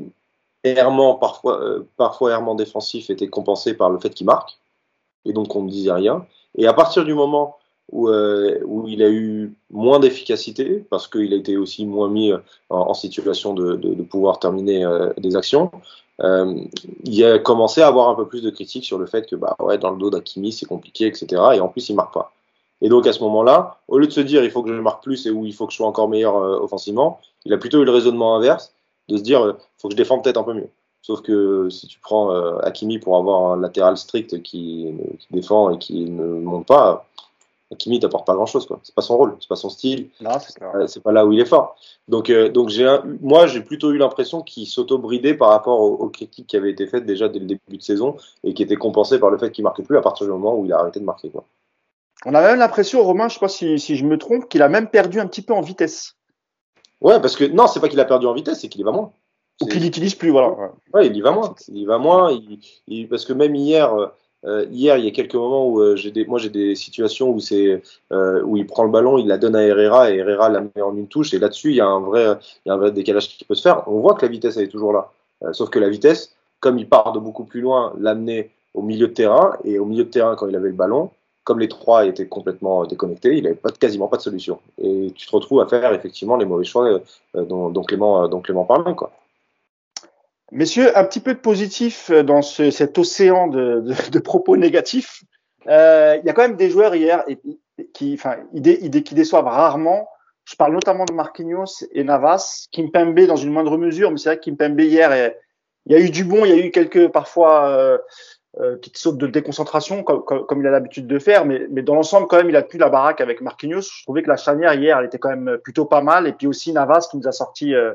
errement parfois, euh, parfois errement défensif était compensé par le fait qu'il marque et donc on ne disait rien. Et à partir du moment où, euh, où il a eu moins d'efficacité parce qu'il a été aussi moins mis en, en situation de, de, de, pouvoir terminer euh, des actions, euh, il a commencé à avoir un peu plus de critiques sur le fait que bah ouais dans le dos d'Akimi c'est compliqué etc et en plus il marque pas. Et donc à ce moment-là, au lieu de se dire il faut que je marque plus et où il faut que je sois encore meilleur euh, offensivement, il a plutôt eu le raisonnement inverse de se dire faut que je défende peut-être un peu mieux. Sauf que si tu prends euh, Hakimi pour avoir un latéral strict qui, qui, défend et qui ne monte pas, Hakimi t'apporte pas grand-chose quoi. C'est pas son rôle, c'est pas son style. C'est pas là où il est fort. Donc euh, donc j'ai moi j'ai plutôt eu l'impression qu'il s'auto-bridait par rapport aux, aux, critiques qui avaient été faites déjà dès le début de saison et qui étaient compensées par le fait qu'il marquait plus à partir du moment où il a arrêté de marquer quoi. On a même l'impression, Romain, je sais pas si, si je me trompe, qu'il a même perdu un petit peu en vitesse. Ouais, parce que non, c'est pas qu'il a perdu en vitesse, c'est qu'il y va moins. Ou qu'il n'utilise plus, voilà. Ouais. ouais. il y va moins. Il y va moins. Il, il, parce que même hier, Euh, hier, il y a quelques moments où euh, j'ai des, moi j'ai des situations où c'est euh, où il prend le ballon, il la donne à Herrera et Herrera la met en une touche. Et là-dessus, il y a un vrai, il y a un vrai décalage qui peut se faire. On voit que la vitesse elle est toujours là, sauf que la vitesse, comme il part de beaucoup plus loin, l'amener au milieu de terrain et au milieu de terrain quand il avait le ballon, comme les trois étaient complètement déconnectés, il n'avait pas, quasiment pas de solution. Et tu te retrouves à faire effectivement les mauvais choix dont, dont, Clément, dont Clément parlait. Quoi. Messieurs, un petit peu de positif dans ce, cet océan de, de, de propos négatifs. Euh, il y a quand même des joueurs hier qui, enfin, qui déçoivent rarement. Je parle notamment de Marquinhos et Navas, Kimpembe dans une moindre mesure, mais c'est vrai que Kimpembe hier, il y a eu du bon, il y a eu quelques parfois euh, euh, petites sautes de déconcentration comme, comme, comme il a l'habitude de faire, mais, mais dans l'ensemble quand même il a pu la baraque avec Marquinhos. Je trouvais que la charnière hier elle était quand même plutôt pas mal, et puis aussi Navas qui nous a sorti euh,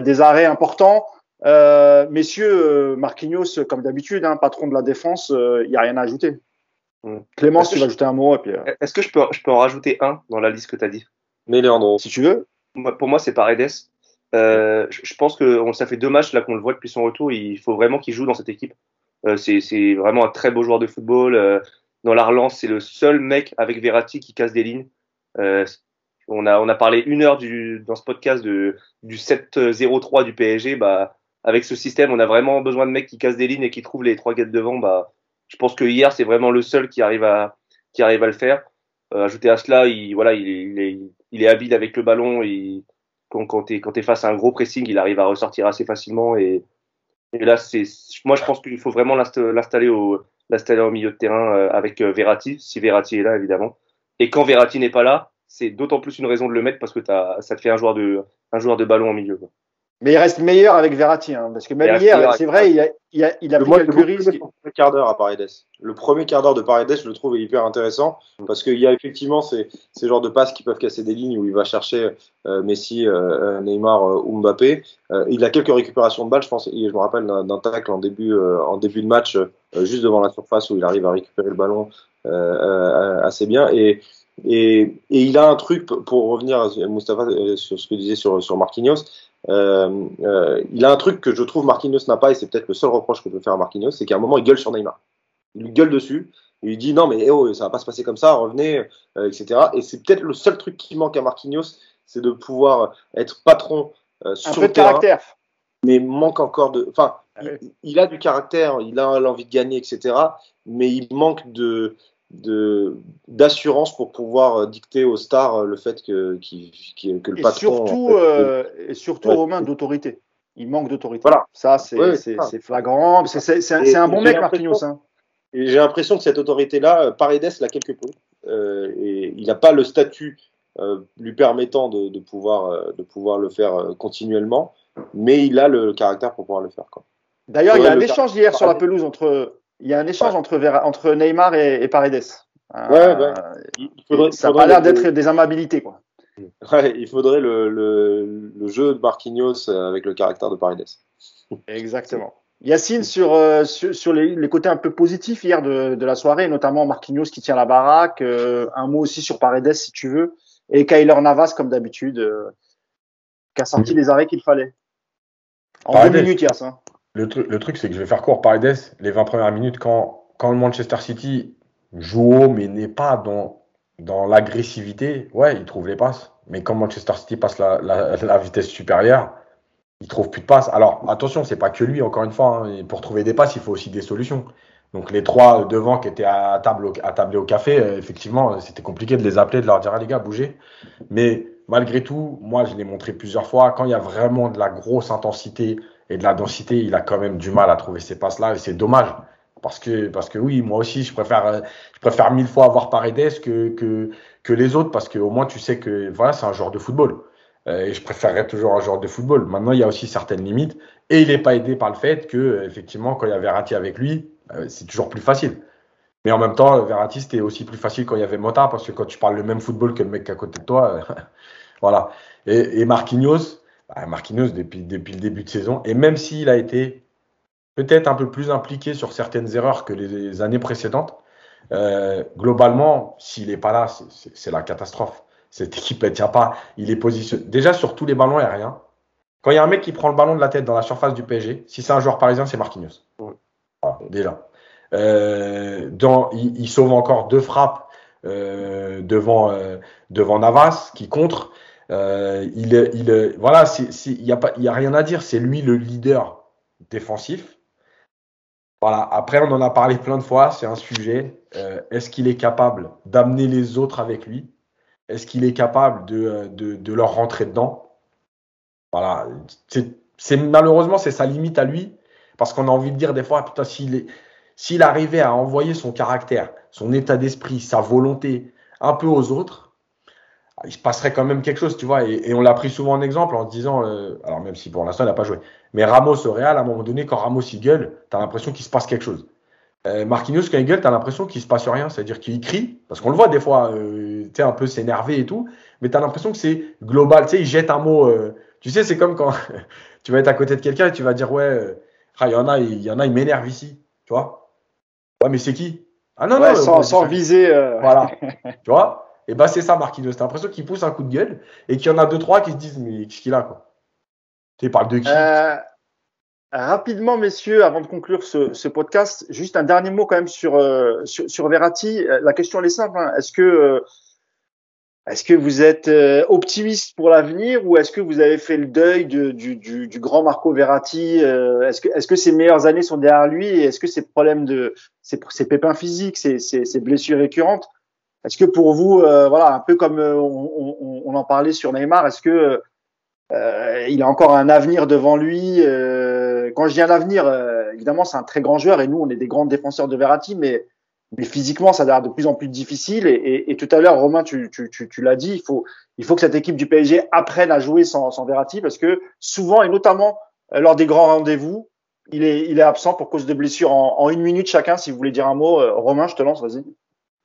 des arrêts importants. Euh, messieurs, euh, Marquinhos, comme d'habitude, hein, patron de la défense, il euh, n'y a rien à ajouter. Mm. Clément, si tu veux ajouter un mot. Est-ce que je peux, je peux en rajouter un dans la liste que tu as dit? Mais Leandro. Si tu veux. Pour moi, c'est Paredes. Euh, je pense que ça fait deux matchs là qu'on le voit depuis son retour. Il faut vraiment qu'il joue dans cette équipe. Euh, c'est vraiment un très beau joueur de football. dans la relance, c'est le seul mec avec Verratti qui casse des lignes. on, a, on a parlé une heure du, dans ce podcast de, du 7-0-3 du PSG. Bah, avec ce système, on a vraiment besoin de mecs qui cassent des lignes et qui trouvent les trois guettes devant. Bah, je pense que hier, c'est vraiment le seul qui arrive à, qui arrive à le faire. Euh, ajouter à cela, il, voilà, il est, il est, il est habile avec le ballon. Quand, tu es, face à un gros pressing, il arrive à ressortir assez facilement. Et, là, moi, je pense qu'il faut vraiment l'installer au, au milieu de terrain euh, avec euh, Verratti, si Verratti est là, évidemment. Et quand Verratti n'est pas là, c'est d'autant plus une raison de le mettre parce que ça te fait un joueur de, un joueur de ballon au milieu. Mais il reste meilleur avec Verratti, hein, parce que même hier, c'est vrai, il a, il a, il a pris quelques risques. Le premier quart d'heure à Paredes. Le premier quart d'heure de Paredes, je le trouve hyper intéressant, parce qu'il y a effectivement ces, ces genres de passes qui peuvent casser des lignes où il va chercher euh, Messi, euh, Neymar euh, ou Mbappé. Euh, il a quelques récupérations de balles, je pense, je me rappelle d'un tacle en début, euh, en début de match, euh, juste devant la surface où il arrive à récupérer le ballon assez bien. Et, et, et, il a un truc, pour revenir, Mustafa, sur ce que disait sur, sur Marquinhos, euh, euh, il a un truc que je trouve Marquinhos n'a pas, et c'est peut-être le seul reproche que je peux faire à Marquinhos, c'est qu'à un moment, il gueule sur Neymar. Il lui gueule dessus, il lui dit non, mais eh oh, ça va pas se passer comme ça, revenez, euh, etc. Et c'est peut-être le seul truc qui manque à Marquinhos, c'est de pouvoir être patron sur un peu de terrain, caractère. Mais manque encore de. Enfin, ah il, il, a du caractère, il a l'envie de gagner, etc. Mais il manque de de d'assurance pour pouvoir euh, dicter aux stars euh, le fait que, qui, qui, que le et patron surtout euh, et surtout ouais. Romain d'autorité. Il manque d'autorité. Voilà. Ça c'est ouais, c'est flagrant. C'est un, un bon mec Marquinhos hein. et j'ai l'impression que cette autorité là Paredes l'a quelque peu euh, et il n'a pas le statut euh, lui permettant de, de pouvoir de pouvoir le faire continuellement mais il a le caractère pour pouvoir le faire d'ailleurs il y a un échange hier sur la pelouse entre il y a un échange ouais. entre, entre Neymar et, et Paredes. Ouais, euh, il faudrait, ça n'a pas l'air d'être des amabilités. Quoi. Ouais, il faudrait le, le, le, jeu de Marquinhos avec le caractère de Paredes. Exactement. Yacine, sur, euh, sur, sur les, les, côtés un peu positifs hier de, de, la soirée, notamment Marquinhos qui tient la baraque, euh, un mot aussi sur Paredes si tu veux, et Kyler Navas comme d'habitude, euh, qui a sorti les arrêts qu'il fallait. En Paredes. deux minutes, Yass. Hein. Le, tru le truc, c'est que je vais faire court Paredes, les 20 premières minutes, quand, quand le Manchester City joue haut, mais n'est pas dans, dans l'agressivité, ouais, il trouve les passes. Mais quand Manchester City passe la, la, vitesse supérieure, il trouve plus de passes. Alors, attention, c'est pas que lui, encore une fois. Hein. Pour trouver des passes, il faut aussi des solutions. Donc, les trois devant qui étaient à table, à table au café, euh, effectivement, c'était compliqué de les appeler, de leur dire, ah, les gars, bougez. Mais malgré tout, moi, je l'ai montré plusieurs fois, quand il y a vraiment de la grosse intensité et de la densité, il a quand même du mal à trouver ces passes-là. Et c'est dommage. Parce que, parce que oui, moi aussi, je préfère, je préfère mille fois avoir Paredes que, que, que les autres parce qu'au moins tu sais que voilà, c'est un joueur de football. Euh, et je préférerais toujours un joueur de football. Maintenant, il y a aussi certaines limites et il n'est pas aidé par le fait que, effectivement, quand il y a Verratti avec lui, euh, c'est toujours plus facile. Mais en même temps, Verratti, c'était aussi plus facile quand il y avait Mota parce que quand tu parles le même football que le mec à côté de toi, voilà. Et Marquinhos, bah Marquinhos depuis, depuis le début de saison, et même s'il a été peut-être un peu plus impliqué sur certaines erreurs que les années précédentes. Euh, globalement, s'il n'est pas là, c'est la catastrophe. Cette équipe ne tient pas. Il est positionné déjà sur tous les ballons aériens. Quand il y a un mec qui prend le ballon de la tête dans la surface du PSG, si c'est un joueur parisien, c'est Marquinhos. Voilà, déjà. Euh, dans, il, il, sauve encore deux frappes euh, devant, euh, devant Navas qui contre. Euh, il, il, voilà, il n'y a, y a rien à dire. C'est lui le leader défensif. Voilà. Après, on en a parlé plein de fois. C'est un sujet. Euh, Est-ce qu'il est capable d'amener les autres avec lui? Est-ce qu'il est capable de, de, de, leur rentrer dedans? Voilà. C'est malheureusement c'est sa limite à lui parce qu'on a envie de dire des fois putain s'il s'il arrivait à envoyer son caractère, son état d'esprit, sa volonté un peu aux autres, il se passerait quand même quelque chose, tu vois. Et, et on l'a pris souvent en exemple en disant, euh, alors même si pour l'instant il n'a pas joué, mais Ramos au Real, à un moment donné, quand Ramos il gueule, tu as l'impression qu'il se passe quelque chose. Euh, Marquinhos, quand il gueule, tu as l'impression qu'il se passe rien, c'est-à-dire qu'il crie, parce qu'on le voit des fois, euh, tu sais, un peu s'énerver et tout, mais tu as l'impression que c'est global, tu sais, il jette un mot, euh, tu sais, c'est comme quand tu vas être à côté de quelqu'un et tu vas dire, ouais, euh, ah, il y en a, il y en a, ils m'énervent ici, tu vois. Ouais, mais c'est qui? Ah non, ouais, non, sans, sans viser. Euh... Voilà. tu vois? Et bah, c'est ça, Marquinhos. T'as l'impression qu'il pousse un coup de gueule et qu'il y en a deux, trois qui se disent, mais qu'est-ce qu'il a, quoi? Tu parles de qui? Euh, Rapidement, messieurs, avant de conclure ce, podcast, juste un dernier mot quand même sur, euh, sur, Verratti. La question, elle est simple. Hein. Est-ce que. Euh, est-ce que vous êtes euh, optimiste pour l'avenir ou est-ce que vous avez fait le deuil du, du, du, grand Marco Verratti? Euh, Est-ce que, est-ce que ses meilleures années sont derrière lui et est-ce que ses problèmes de ses, pépins physiques, ses, ses, blessures récurrentes, est-ce que pour vous, euh, voilà, un peu comme on, on, en parlait sur Neymar, est-ce que euh, il a encore un avenir devant lui Quand je dis un avenir, évidemment, c'est un très grand joueur et nous, on est des grands défenseurs de Verratti, mais physiquement, ça l'air de plus en plus difficile. Et, et, tout à l'heure, Romain, tu, l'as dit, il faut, que cette équipe du PSG apprenne à jouer sans, sans Verratti parce que souvent, et notamment euh, lors des grands rendez-vous, il est, absent pour cause de blessures en, en, une minute chacun. Si vous voulez dire un mot, euh, Romain, je te lance, vas-y.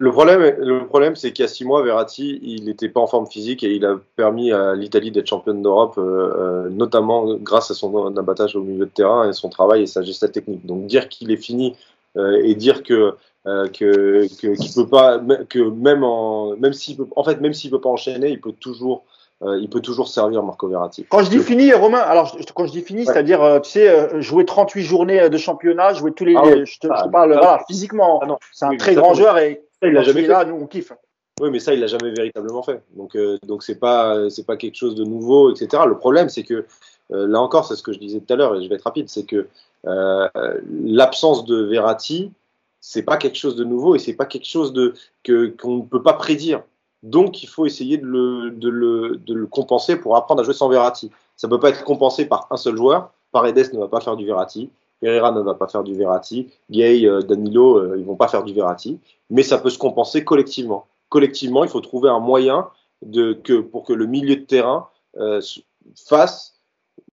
Le problème, le problème, c'est qu'il y a six mois, Verratti, il n'était pas en forme physique et il a permis à l'Italie d'être championne d'Europe, euh, notamment grâce à son abattage au milieu de terrain et son travail et sa gestion technique. Donc dire qu'il est fini euh, et dire que euh, que qu'il peut pas que même en même s'il peut en fait même s'il peut pas enchaîner il peut toujours euh, il peut toujours servir Marco Verratti. Quand je dis fini, Romain, alors quand je dis fini, ouais. c'est-à-dire, euh, tu sais, euh, jouer 38 journées de championnat, jouer tous les, ah je, te, ah, je, te, parle, ah, voilà, physiquement, c'est un oui, très grand joueur et il l'a jamais fait. là, nous on kiffe. Oui, mais ça, il l'a jamais véritablement fait. Donc, euh, donc c'est pas, c'est pas quelque chose de nouveau, etc. Le problème, c'est que là encore, c'est ce que je disais tout à l'heure, et je vais être rapide, c'est que l'absence de Verratti, c'est pas quelque chose de nouveau et c'est pas quelque chose de que qu'on ne peut pas prédire. Donc il faut essayer de le, de, le, de le compenser pour apprendre à jouer sans Verratti. Ça peut pas être compensé par un seul joueur. Paredes ne va pas faire du Verratti, Pereira ne va pas faire du Verratti, Gay, euh, Danilo, euh, ils vont pas faire du Verratti, mais ça peut se compenser collectivement. Collectivement, il faut trouver un moyen pour que le milieu de terrain euh, fasse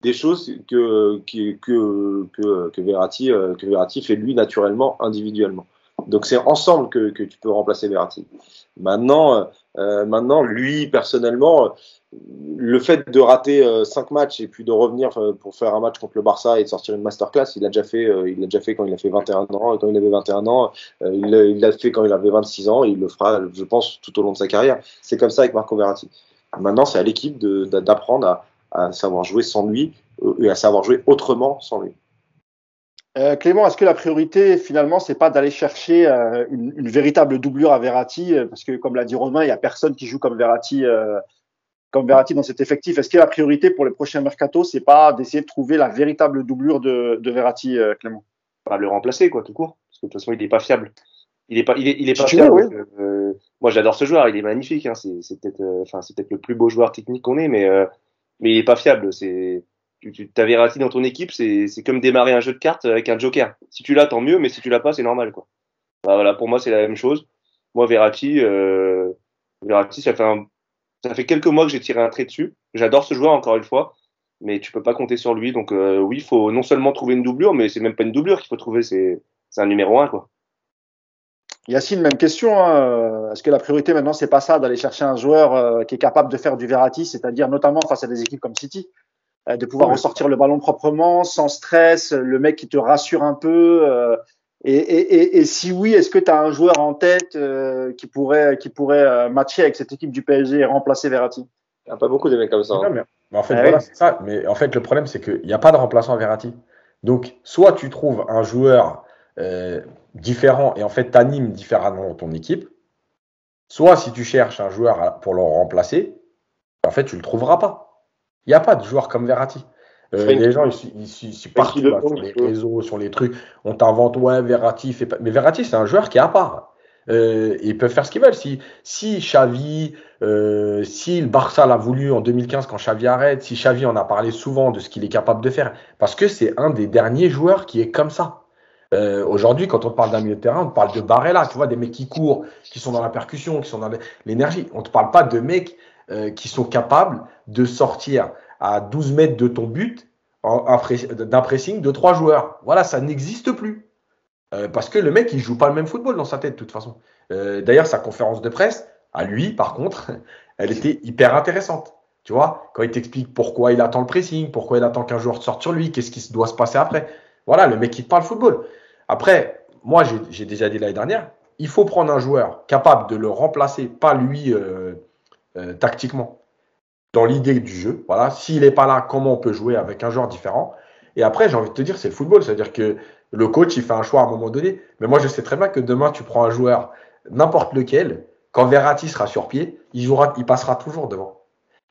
des choses que, que, Verratti, que Verratti fait lui naturellement, individuellement. Donc c'est ensemble que, que tu peux remplacer Verratti. Maintenant, euh, maintenant, lui personnellement, le fait de rater euh, cinq matchs et puis de revenir euh, pour faire un match contre le Barça et de sortir une masterclass, il l'a déjà fait. Euh, il l'a déjà fait quand il a fait 21 ans. Quand il avait 21 ans, euh, il l'a fait quand il avait 26 ans. Et il le fera, je pense, tout au long de sa carrière. C'est comme ça avec Marco Verratti. Maintenant, c'est à l'équipe d'apprendre à, à savoir jouer sans lui et à savoir jouer autrement sans lui. Euh, Clément, est-ce que la priorité finalement c'est pas d'aller chercher euh, une, une, véritable doublure à Verratti euh, parce que comme l'a dit Romain, il y a personne qui joue comme Verratti euh, comme Verratti dans cet effectif. Est-ce que la priorité pour les prochains mercato c'est pas d'essayer de trouver la véritable doublure de, de Verratti, Clément? Pas le remplacer quoi, tout court, parce que de toute façon il est pas fiable. Il est pas, il est, il est pas fiable. Veux, oui. moi j'adore ce joueur, il est magnifique. Hein, c'est peut-être, enfin c'est peut-être le plus beau joueur technique qu'on ait, mais mais il est pas fiable. C'est tu, tu as Verratti dans ton équipe, c'est comme démarrer un jeu de cartes avec un joker. Si tu l'as, tant mieux, mais si tu l'as pas, c'est normal. Quoi. Bah, voilà, pour moi, c'est la même chose. Moi, Verratti, euh, Verratti ça, fait un, ça fait quelques mois que j'ai tiré un trait dessus. J'adore ce joueur, encore une fois, mais tu peux pas compter sur lui. Donc euh, oui, il faut non seulement trouver une doublure, mais c'est même pas une doublure qu'il faut trouver, c'est un numéro un. Quoi. Yacine, même question. Hein. Est-ce que la priorité maintenant, c'est pas ça, d'aller chercher un joueur euh, qui est capable de faire du Verratti, c'est-à-dire notamment face à des équipes comme City? De pouvoir ressortir le ballon proprement, sans stress, le mec qui te rassure un peu. Euh, et, et, et, si oui, est-ce que tu as un joueur en tête euh, qui pourrait qui pourrait matcher avec cette équipe du PSG et remplacer Verratti? Il n'y a pas beaucoup de mecs comme ça. Hein. mais, mais, en fait, ah, voilà, oui. c'est ça. Mais en fait, le problème, c'est qu'il n'y a pas de remplaçant à Verratti. Donc, soit tu trouves un joueur euh, différent et en fait t'animes différemment ton équipe, soit si tu cherches un joueur pour le remplacer, en fait tu le trouveras pas. Il n'y a pas de joueur comme Verratti. Euh, les gens, ils, ils, partent sur les réseaux, sur les trucs. On t'invente, ouais, Verratti fait pas. Mais Verratti, c'est un joueur qui est à part. Euh, ils peuvent faire ce qu'ils veulent. Si, si Xavi, euh, si le Barça l'a voulu en 2015 quand Xavi arrête, si Xavi en a parlé souvent de ce qu'il est capable de faire, parce que c'est un des derniers joueurs qui est comme ça. Euh, Aujourd'hui, quand on parle d'un milieu de terrain, on parle de Barella, tu vois, des mecs qui courent, qui sont dans la percussion, qui sont dans l'énergie. On ne te parle pas de mecs euh, qui sont capables de sortir à 12 mètres de ton but d'un pressing de trois joueurs. Voilà, ça n'existe plus. Euh, parce que le mec, il joue pas le même football dans sa tête, de toute façon. Euh, D'ailleurs, sa conférence de presse, à lui, par contre, elle était hyper intéressante. Tu vois, quand il t'explique pourquoi il attend le pressing, pourquoi il attend qu'un joueur sorte sur lui, qu'est-ce qui doit se passer après. Voilà, le mec, il te parle football. Après, moi, j'ai déjà dit l'année dernière, il faut prendre un joueur capable de le remplacer, pas lui euh, euh tactiquement, dans l'idée du jeu. Voilà, s'il n'est pas là, comment on peut jouer avec un joueur différent? Et après, j'ai envie de te dire, c'est le football. C'est-à-dire que le coach, il fait un choix à un moment donné. Mais moi, je sais très bien que demain, tu prends un joueur, n'importe lequel, quand Verratti sera sur pied, il, jouera, il passera toujours devant.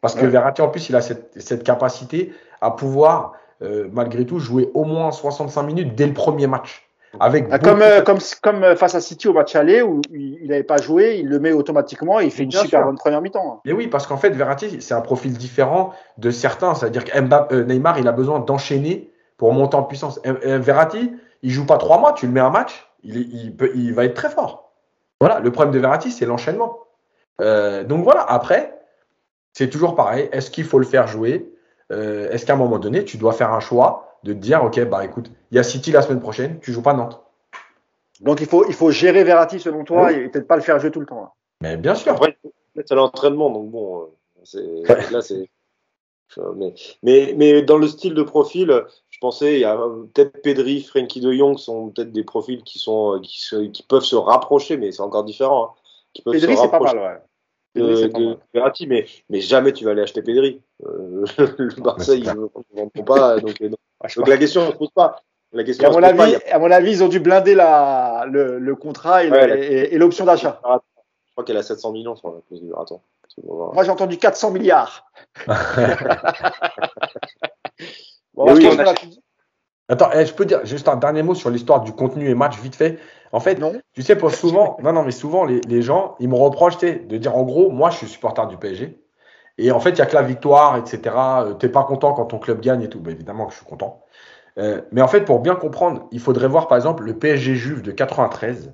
Parce que Verratti, en plus, il a cette, capacité à pouvoir, euh, malgré tout, jouer au moins 65 minutes dès le premier match. Avec ah, comme, euh, comme, comme euh, face à City au match aller où il n'avait pas joué, il le met automatiquement et il fait une super bonne première mi-temps. Et oui, parce qu'en fait, Verratti, c'est un profil différent de certains. C'est-à-dire que Neymar, il a besoin d'enchaîner pour monter en puissance. Verratti, il joue pas trois mois, tu le mets un match, il, peut, il va être très fort. Voilà, le problème de Verratti, c'est l'enchaînement. Euh, donc voilà, après, c'est toujours pareil. Est-ce qu'il faut le faire jouer? Euh, Est-ce qu'à un moment donné, tu dois faire un choix de te dire, ok, bah écoute, il y a City la semaine prochaine, tu joues pas Nantes. Donc il faut, il faut gérer Verratti selon toi et peut-être pas le faire jouer tout le temps. Hein. Mais bien sûr. Après, c'est l'entraînement, donc bon, euh, là c'est. Mais, mais, mais dans le style de profil, je pensais, il y a peut-être Pedri, Frankie de Jong sont peut-être des profils qui, sont, qui, qui, peuvent se rapprocher, mais c'est encore différent. Hein, Pedri, c'est pas mal, ouais. De, Verratti, mais, mais jamais tu vas aller acheter Pedri. Euh, le Barça, ils ne vendront pas. Donc, euh, donc, la question ne se pose pas. La question à, mon avis, pas, à mon avis, ils ont dû blinder la, le, le contrat et l'option d'achat. Je crois qu'elle a 700 millions sur la clause du marathon. Moi, j'ai entendu 400 milliards. Attends, eh, je peux dire juste un dernier mot sur l'histoire du contenu et match vite fait. En fait, non. tu sais, pour souvent, non, non, mais souvent les, les gens, ils me reprochent de dire en gros, moi, je suis supporter du PSG. Et en fait, il n'y a que la victoire, etc. Euh, tu n'es pas content quand ton club gagne et tout. Ben, évidemment que je suis content. Euh, mais en fait, pour bien comprendre, il faudrait voir par exemple le PSG Juve de 93,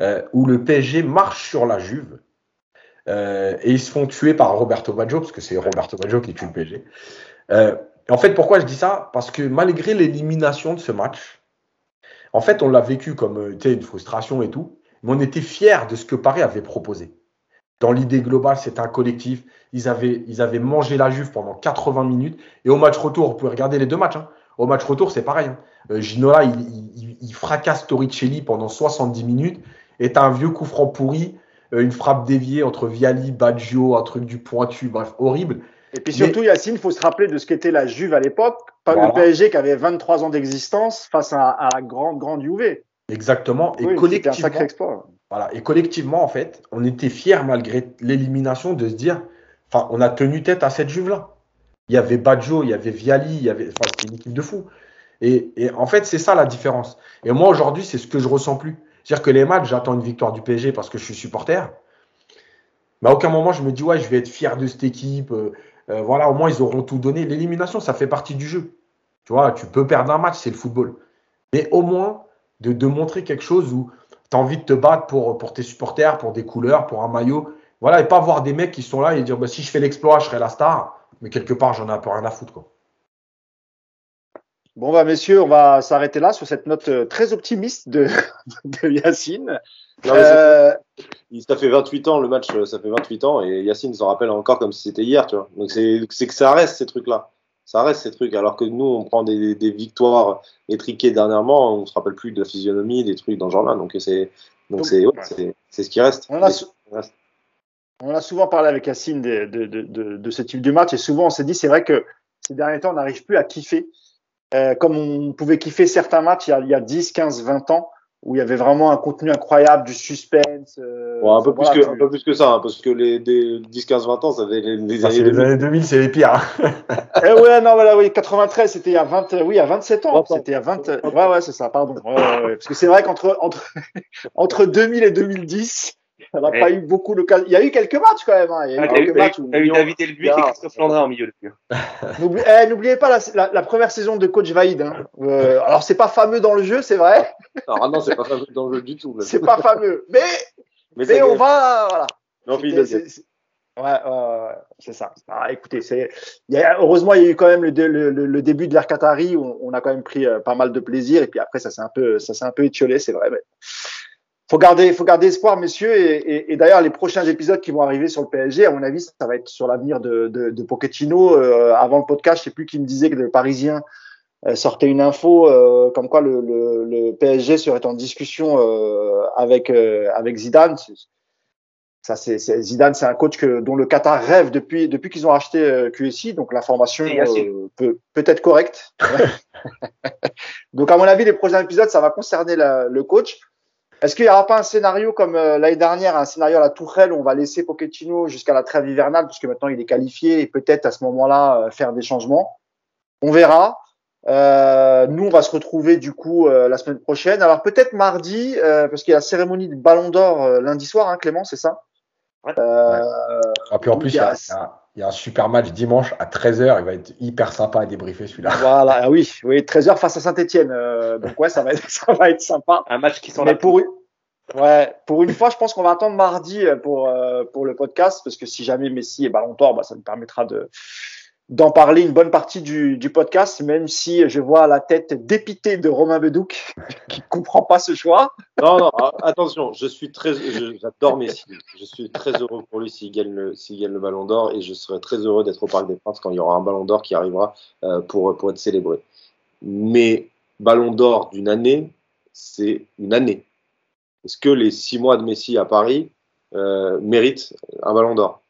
euh, où le PSG marche sur la Juve et ils se font tuer par Roberto Baggio, parce que c'est Roberto Baggio qui tue le PSG en fait, pourquoi je dis ça? Parce que malgré l'élimination de ce match, en fait, on l'a vécu comme une frustration et tout, mais on était fiers de ce que Paris avait proposé. Dans l'idée globale, c'était un collectif. Ils avaient, ils avaient mangé la Juve pendant 80 minutes. Et au match retour, vous pouvez regarder les deux matchs. Hein. Au match retour, c'est pareil. Hein. Euh, Ginola, il, il, fracasse Torricelli pendant 70 minutes. Et t'as un vieux coup franc pourri, euh, une frappe déviée entre Viali, Baggio, un truc du pointu, bref, horrible. Et puis surtout, Yacine, il faut se rappeler de ce qu'était la Juve à l'époque, pas le PSG qui avait 23 ans d'existence face à, la grande, grande Juve. Exactement. Et collectivement, un sacré exploit. Voilà. Et collectivement, en fait, on était fiers malgré l'élimination de se dire, enfin, on a tenu tête à cette Juve-là. Il y avait Baggio, il y avait Viali, il y avait, enfin, c'était une équipe de fous. Et, et en fait, c'est ça la différence. Et moi, aujourd'hui, c'est ce que je ressens plus. C'est-à-dire que les matchs, j'attends une victoire du PSG parce que je suis supporter. Mais à aucun moment, je me dis, ouais, je vais être fier de cette équipe. Euh, euh, voilà, au moins ils auront tout donné. L'élimination, ça fait partie du jeu. Tu vois, tu peux perdre un match, c'est le football. Mais au moins de, de montrer quelque chose où tu as envie de te battre pour, pour tes supporters, pour des couleurs, pour un maillot. Voilà, et pas voir des mecs qui sont là et dire bah, si je fais l'exploit, je serai la star. Mais quelque part, j'en ai un peu rien à foutre. Quoi. Bon, bah, messieurs, on va s'arrêter là sur cette note euh, très optimiste de, de Yacine. Euh, ça fait 28 ans le match, ça fait 28 ans et Yacine s'en rappelle encore comme si c'était hier, tu vois. Donc c'est que ça reste ces trucs-là. Ça reste ces trucs. Alors que nous, on prend des, des victoires étriquées dernièrement, on se rappelle plus de la physionomie, des trucs dans ce genre-là. Donc c'est donc c'est ouais, c'est ce qui reste. On a, on a, souvent parlé avec Yacine de, de, de, de, ce type de match et souvent on s'est dit c'est vrai que ces derniers temps on n'arrive plus à kiffer euh, comme on pouvait kiffer certains matchs il y a, il y a 10, 15, 20 ans, où il y avait vraiment un contenu incroyable, du suspense. euh, Bon, un, peu plus voilà, que, tu- un peu plus que ça, hein, parce que les des 10, 15, 20 ans, ça fait les, les années c'est les 2000. années 2000, c'est les pires. hein. Eh ouais, non, voilà, oui, 93, c'était il y a 20, oui, il y a 27 ans. 30 ans. C'était il y a 20, ouais, ouais, c'est ça, pardon. Ouais, ouais, ouais. Parce que c'est vrai qu'entre, entre, entre 2000 et 2010, on n'a Ouais. pas eu beaucoup de Il y a eu quelques matchs quand même, hein. Il y a eu Ah, quelques eu- matchs où- eu David Elbuik et. Christophe Landrin en milieu de but. N'oublie- eh, N'oubliez pas la, la, la première saison de coach Vaïd. Hein. Euh, alors c'est pas fameux dans le jeu, c'est vrai. Alors, ah non, c'est pas fameux dans le jeu du tout. C'est pas fameux, mais Mais, mais ça on va voilà. Non, c'est- c'est- Ouais, ouais, ouais, c'est ça. Ah, écoutez, c'est il y a, heureusement il y a eu quand même le, dé- le, le- le début de l'ère Qatari où on, on a quand même pris euh, pas mal de plaisir et puis après ça s'est un peu ça s'est un peu étiolé, c'est vrai. Mais faut garder faut garder espoir, messieurs. Et, et, et d'ailleurs les prochains épisodes qui vont arriver sur le PSG, à mon avis, ça va être sur l'avenir de, de, de Pochettino. Euh, avant le podcast, je sais plus qui me disait que le Parisien euh, sortait une info euh, comme quoi le, le, le PSG serait en discussion euh, avec euh, avec Zidane. Ça, c'est Zidane, c'est un coach que, dont le Qatar rêve depuis depuis qu'ils ont racheté euh, QSI. Donc l'information peut peut être correcte. donc à mon avis, les prochains épisodes, ça va concerner la- le coach. Est-ce qu'il n'y aura pas un scénario comme euh, l'année dernière, un scénario à la Tourelle où on va laisser Pochettino jusqu'à la trêve hivernale, puisque maintenant il est qualifié et peut-être à ce moment-là euh, faire des changements? On verra. Euh, nous, on va se retrouver du coup euh, la semaine prochaine. Alors peut-être mardi, euh, parce qu'il y a la cérémonie de Ballon d'Or euh, lundi soir, hein, Clément, c'est ça? Ouais. Euh, Ah, puis en plus, il y, a. il y a- un super match dimanche à 13h. Il va être hyper sympa à débriefer celui-là. Voilà, ah oui, oui, 13h face à Saint-Etienne. donc ouais, ça va être, ça va être sympa. Un match qui sent Mais pour une, ouais, pour une fois, je pense qu'on va attendre mardi euh, pour euh, pour le podcast parce que si jamais Messi est Ballon d'Or, bah, ça nous permettra de d'en parler une bonne partie du, du podcast, même si je vois la tête dépitée de Romain Bedouc qui comprend pas ce choix. Non, non, ah, attention, je suis très, j'adore Messi. Je suis très heureux pour lui s'il gagne le, s'il gagne le Ballon d'Or et je serai très heureux d'être au Parc des Princes quand il y aura un Ballon d'Or qui arrivera euh, pour, pour être célébré. Mais Ballon d'Or d'une année, c'est une année. Est-ce que les six mois de Messi à Paris euh, méritent un Ballon d'Or?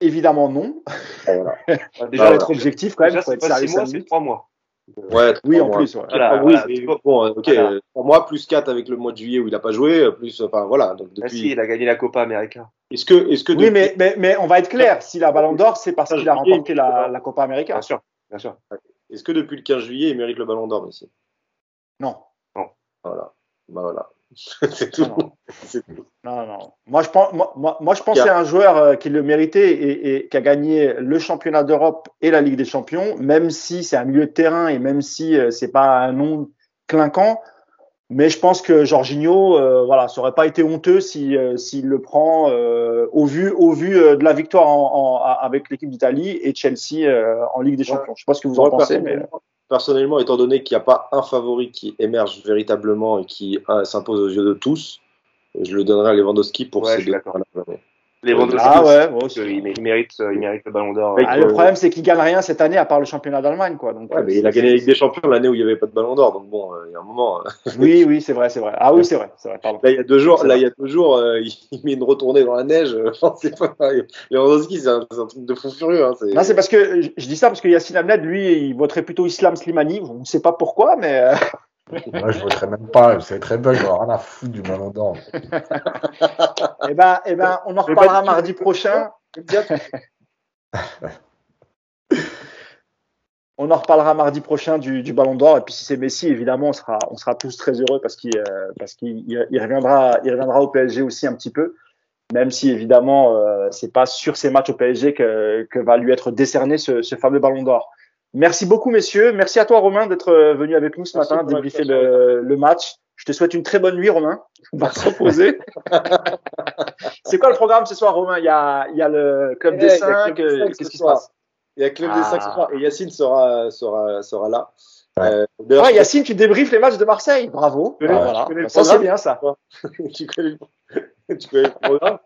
Évidemment non. Voilà. Déjà, Bah, être objectif quand même, déjà faut c'est être pas sérieux six mois, cinq c'est minutes. trois mois. Ouais, Oui, en mois. plus. ouais. Voilà, Ah oui, bon, ok, Voilà. trois mois plus 4 avec le mois de juillet où il n'a pas joué, plus, enfin voilà. Donc Ah si, depuis, il a gagné la Copa América. est-ce que, est-ce que Oui, depuis- mais, mais, mais on va être clair. S'il a Ballon d'Or, c'est parce qu'il a remporté la, la Copa América. Bien sûr, bien sûr. est-ce que depuis le 15 juillet, il mérite le Ballon d'Or, Messi? Non. Voilà. Bah voilà. c'est tout. Non, non. C'est tout. Non, non. Moi, je pense, moi, je pensais à un joueur euh, qui le méritait et, et qui a gagné le championnat d'Europe et la Ligue des Champions, même si c'est un milieu de terrain et même si euh, c'est pas un nom clinquant. Mais je pense que Jorginho, euh, voilà, ça aurait pas été honteux si euh, s'il le prend euh, au vu au vu de la victoire en, en- avec l'équipe d'Italie et Chelsea en Ligue des Champions. Je sais pas ce que vous en pensez, mais personnellement, étant donné qu'il n'y a pas un favori qui émerge véritablement et qui euh, s'impose aux yeux de tous, je le donnerai à Lewandowski pour Ouais, ses deux Lewandowski ah ouais, moi aussi. il mérite, euh, il mérite le Ballon d'Or. Ah, le problème, c'est qu'il gagne rien cette année à part le championnat d'Allemagne, quoi. Donc, Ouais, euh, mais il a gagné la Ligue des Champions l'année où il n'y avait pas de Ballon d'Or, donc bon, euh, il y a un moment. euh, Oui, oui, c'est vrai, c'est vrai. Ah oui, c'est vrai, c'est vrai. Pardon. Là, il y a deux jours, là, il y a deux jours, euh, il, met une retournée dans la neige. Enfin, c'est pas Lewandowski, c'est un, truc de fou furieux. Hein, c'est- Non, c'est parce que je dis ça parce que Yassine Amned, lui, il voterait plutôt Islam Slimani. On ne sait pas pourquoi, mais euh, Moi, je voterai même pas. C'est très bug. J'en rien à foutre du Ballon d'Or. eh ben, eh ben, on en reparlera mardi prochain. On en reparlera mardi prochain du, du Ballon d'Or. Et puis si c'est Messi, évidemment, on sera, on sera tous très heureux parce qu'il, euh, parce qu'il il- il reviendra, il reviendra au PSG aussi un petit peu. Même si évidemment, euh, c'est pas sur ces matchs au PSG que, que va lui être décerné ce, ce fameux Ballon d'Or. Merci beaucoup, messieurs. Merci à toi, Romain, d'être euh, venu avec nous ce Merci matin, débriefer le, le match. Je te souhaite une très bonne nuit, Romain. On va se reposer. c'est quoi le programme ce soir, Romain? Il y a, il y a le club Eh, des il y a cinq. Club des euh, Qu'est-ce ce qui se passe? Il y a Club des Ah. 5 ce soir et Yacine sera, sera, sera là. Ouais. Euh, Ah, Yacine, tu débriefes les matchs de Marseille. Bravo. Voilà. le Ça, c'est bien ça. tu, connais le... tu connais le programme.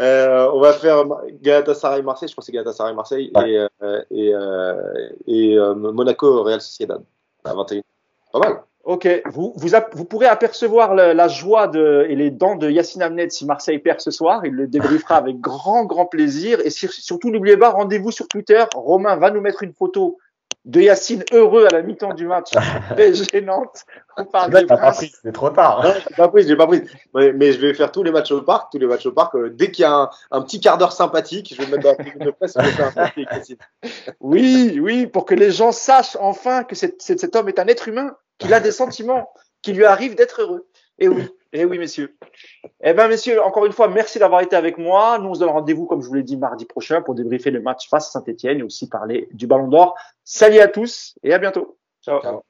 Euh, on va faire Galatasaray-Marseille, je crois que c'est Galatasaray-Marseille, Ouais. et, euh, et, euh, et euh, Monaco-Real Sociedad à 21. Pas mal. Ok, vous, vous, vous pourrez apercevoir le- la joie de, et les dents de Yacine Amned si Marseille perd ce soir. Il le débriefera avec grand, grand plaisir. Et sur- surtout, n'oubliez pas, rendez-vous sur Twitter. Romain va nous mettre une photo de Yacine heureux à la mi-temps du match PSG Nantes. On parle Là, pas pris, c'est trop tard. J'ai pas pris, j'ai pas pris. Mais, mais je vais faire tous les matchs au parc, tous les matchs au parc. euh, dès qu'il y a un, un petit quart d'heure sympathique, je vais me mettre dans la tribune de presse vais faire un avec Yacine. Oui, oui, pour que les gens sachent enfin que cet homme est un être humain, qu'il a des sentiments, qu'il lui arrive d'être heureux. Et oui, et oui, messieurs. Eh ben, messieurs, encore une fois, merci d'avoir été avec moi. Nous, on se donne rendez-vous, comme je vous l'ai dit, mardi prochain pour débriefer le match face à Saint-Etienne et aussi parler du Ballon d'Or. Salut à tous et à bientôt. Ciao. Ciao.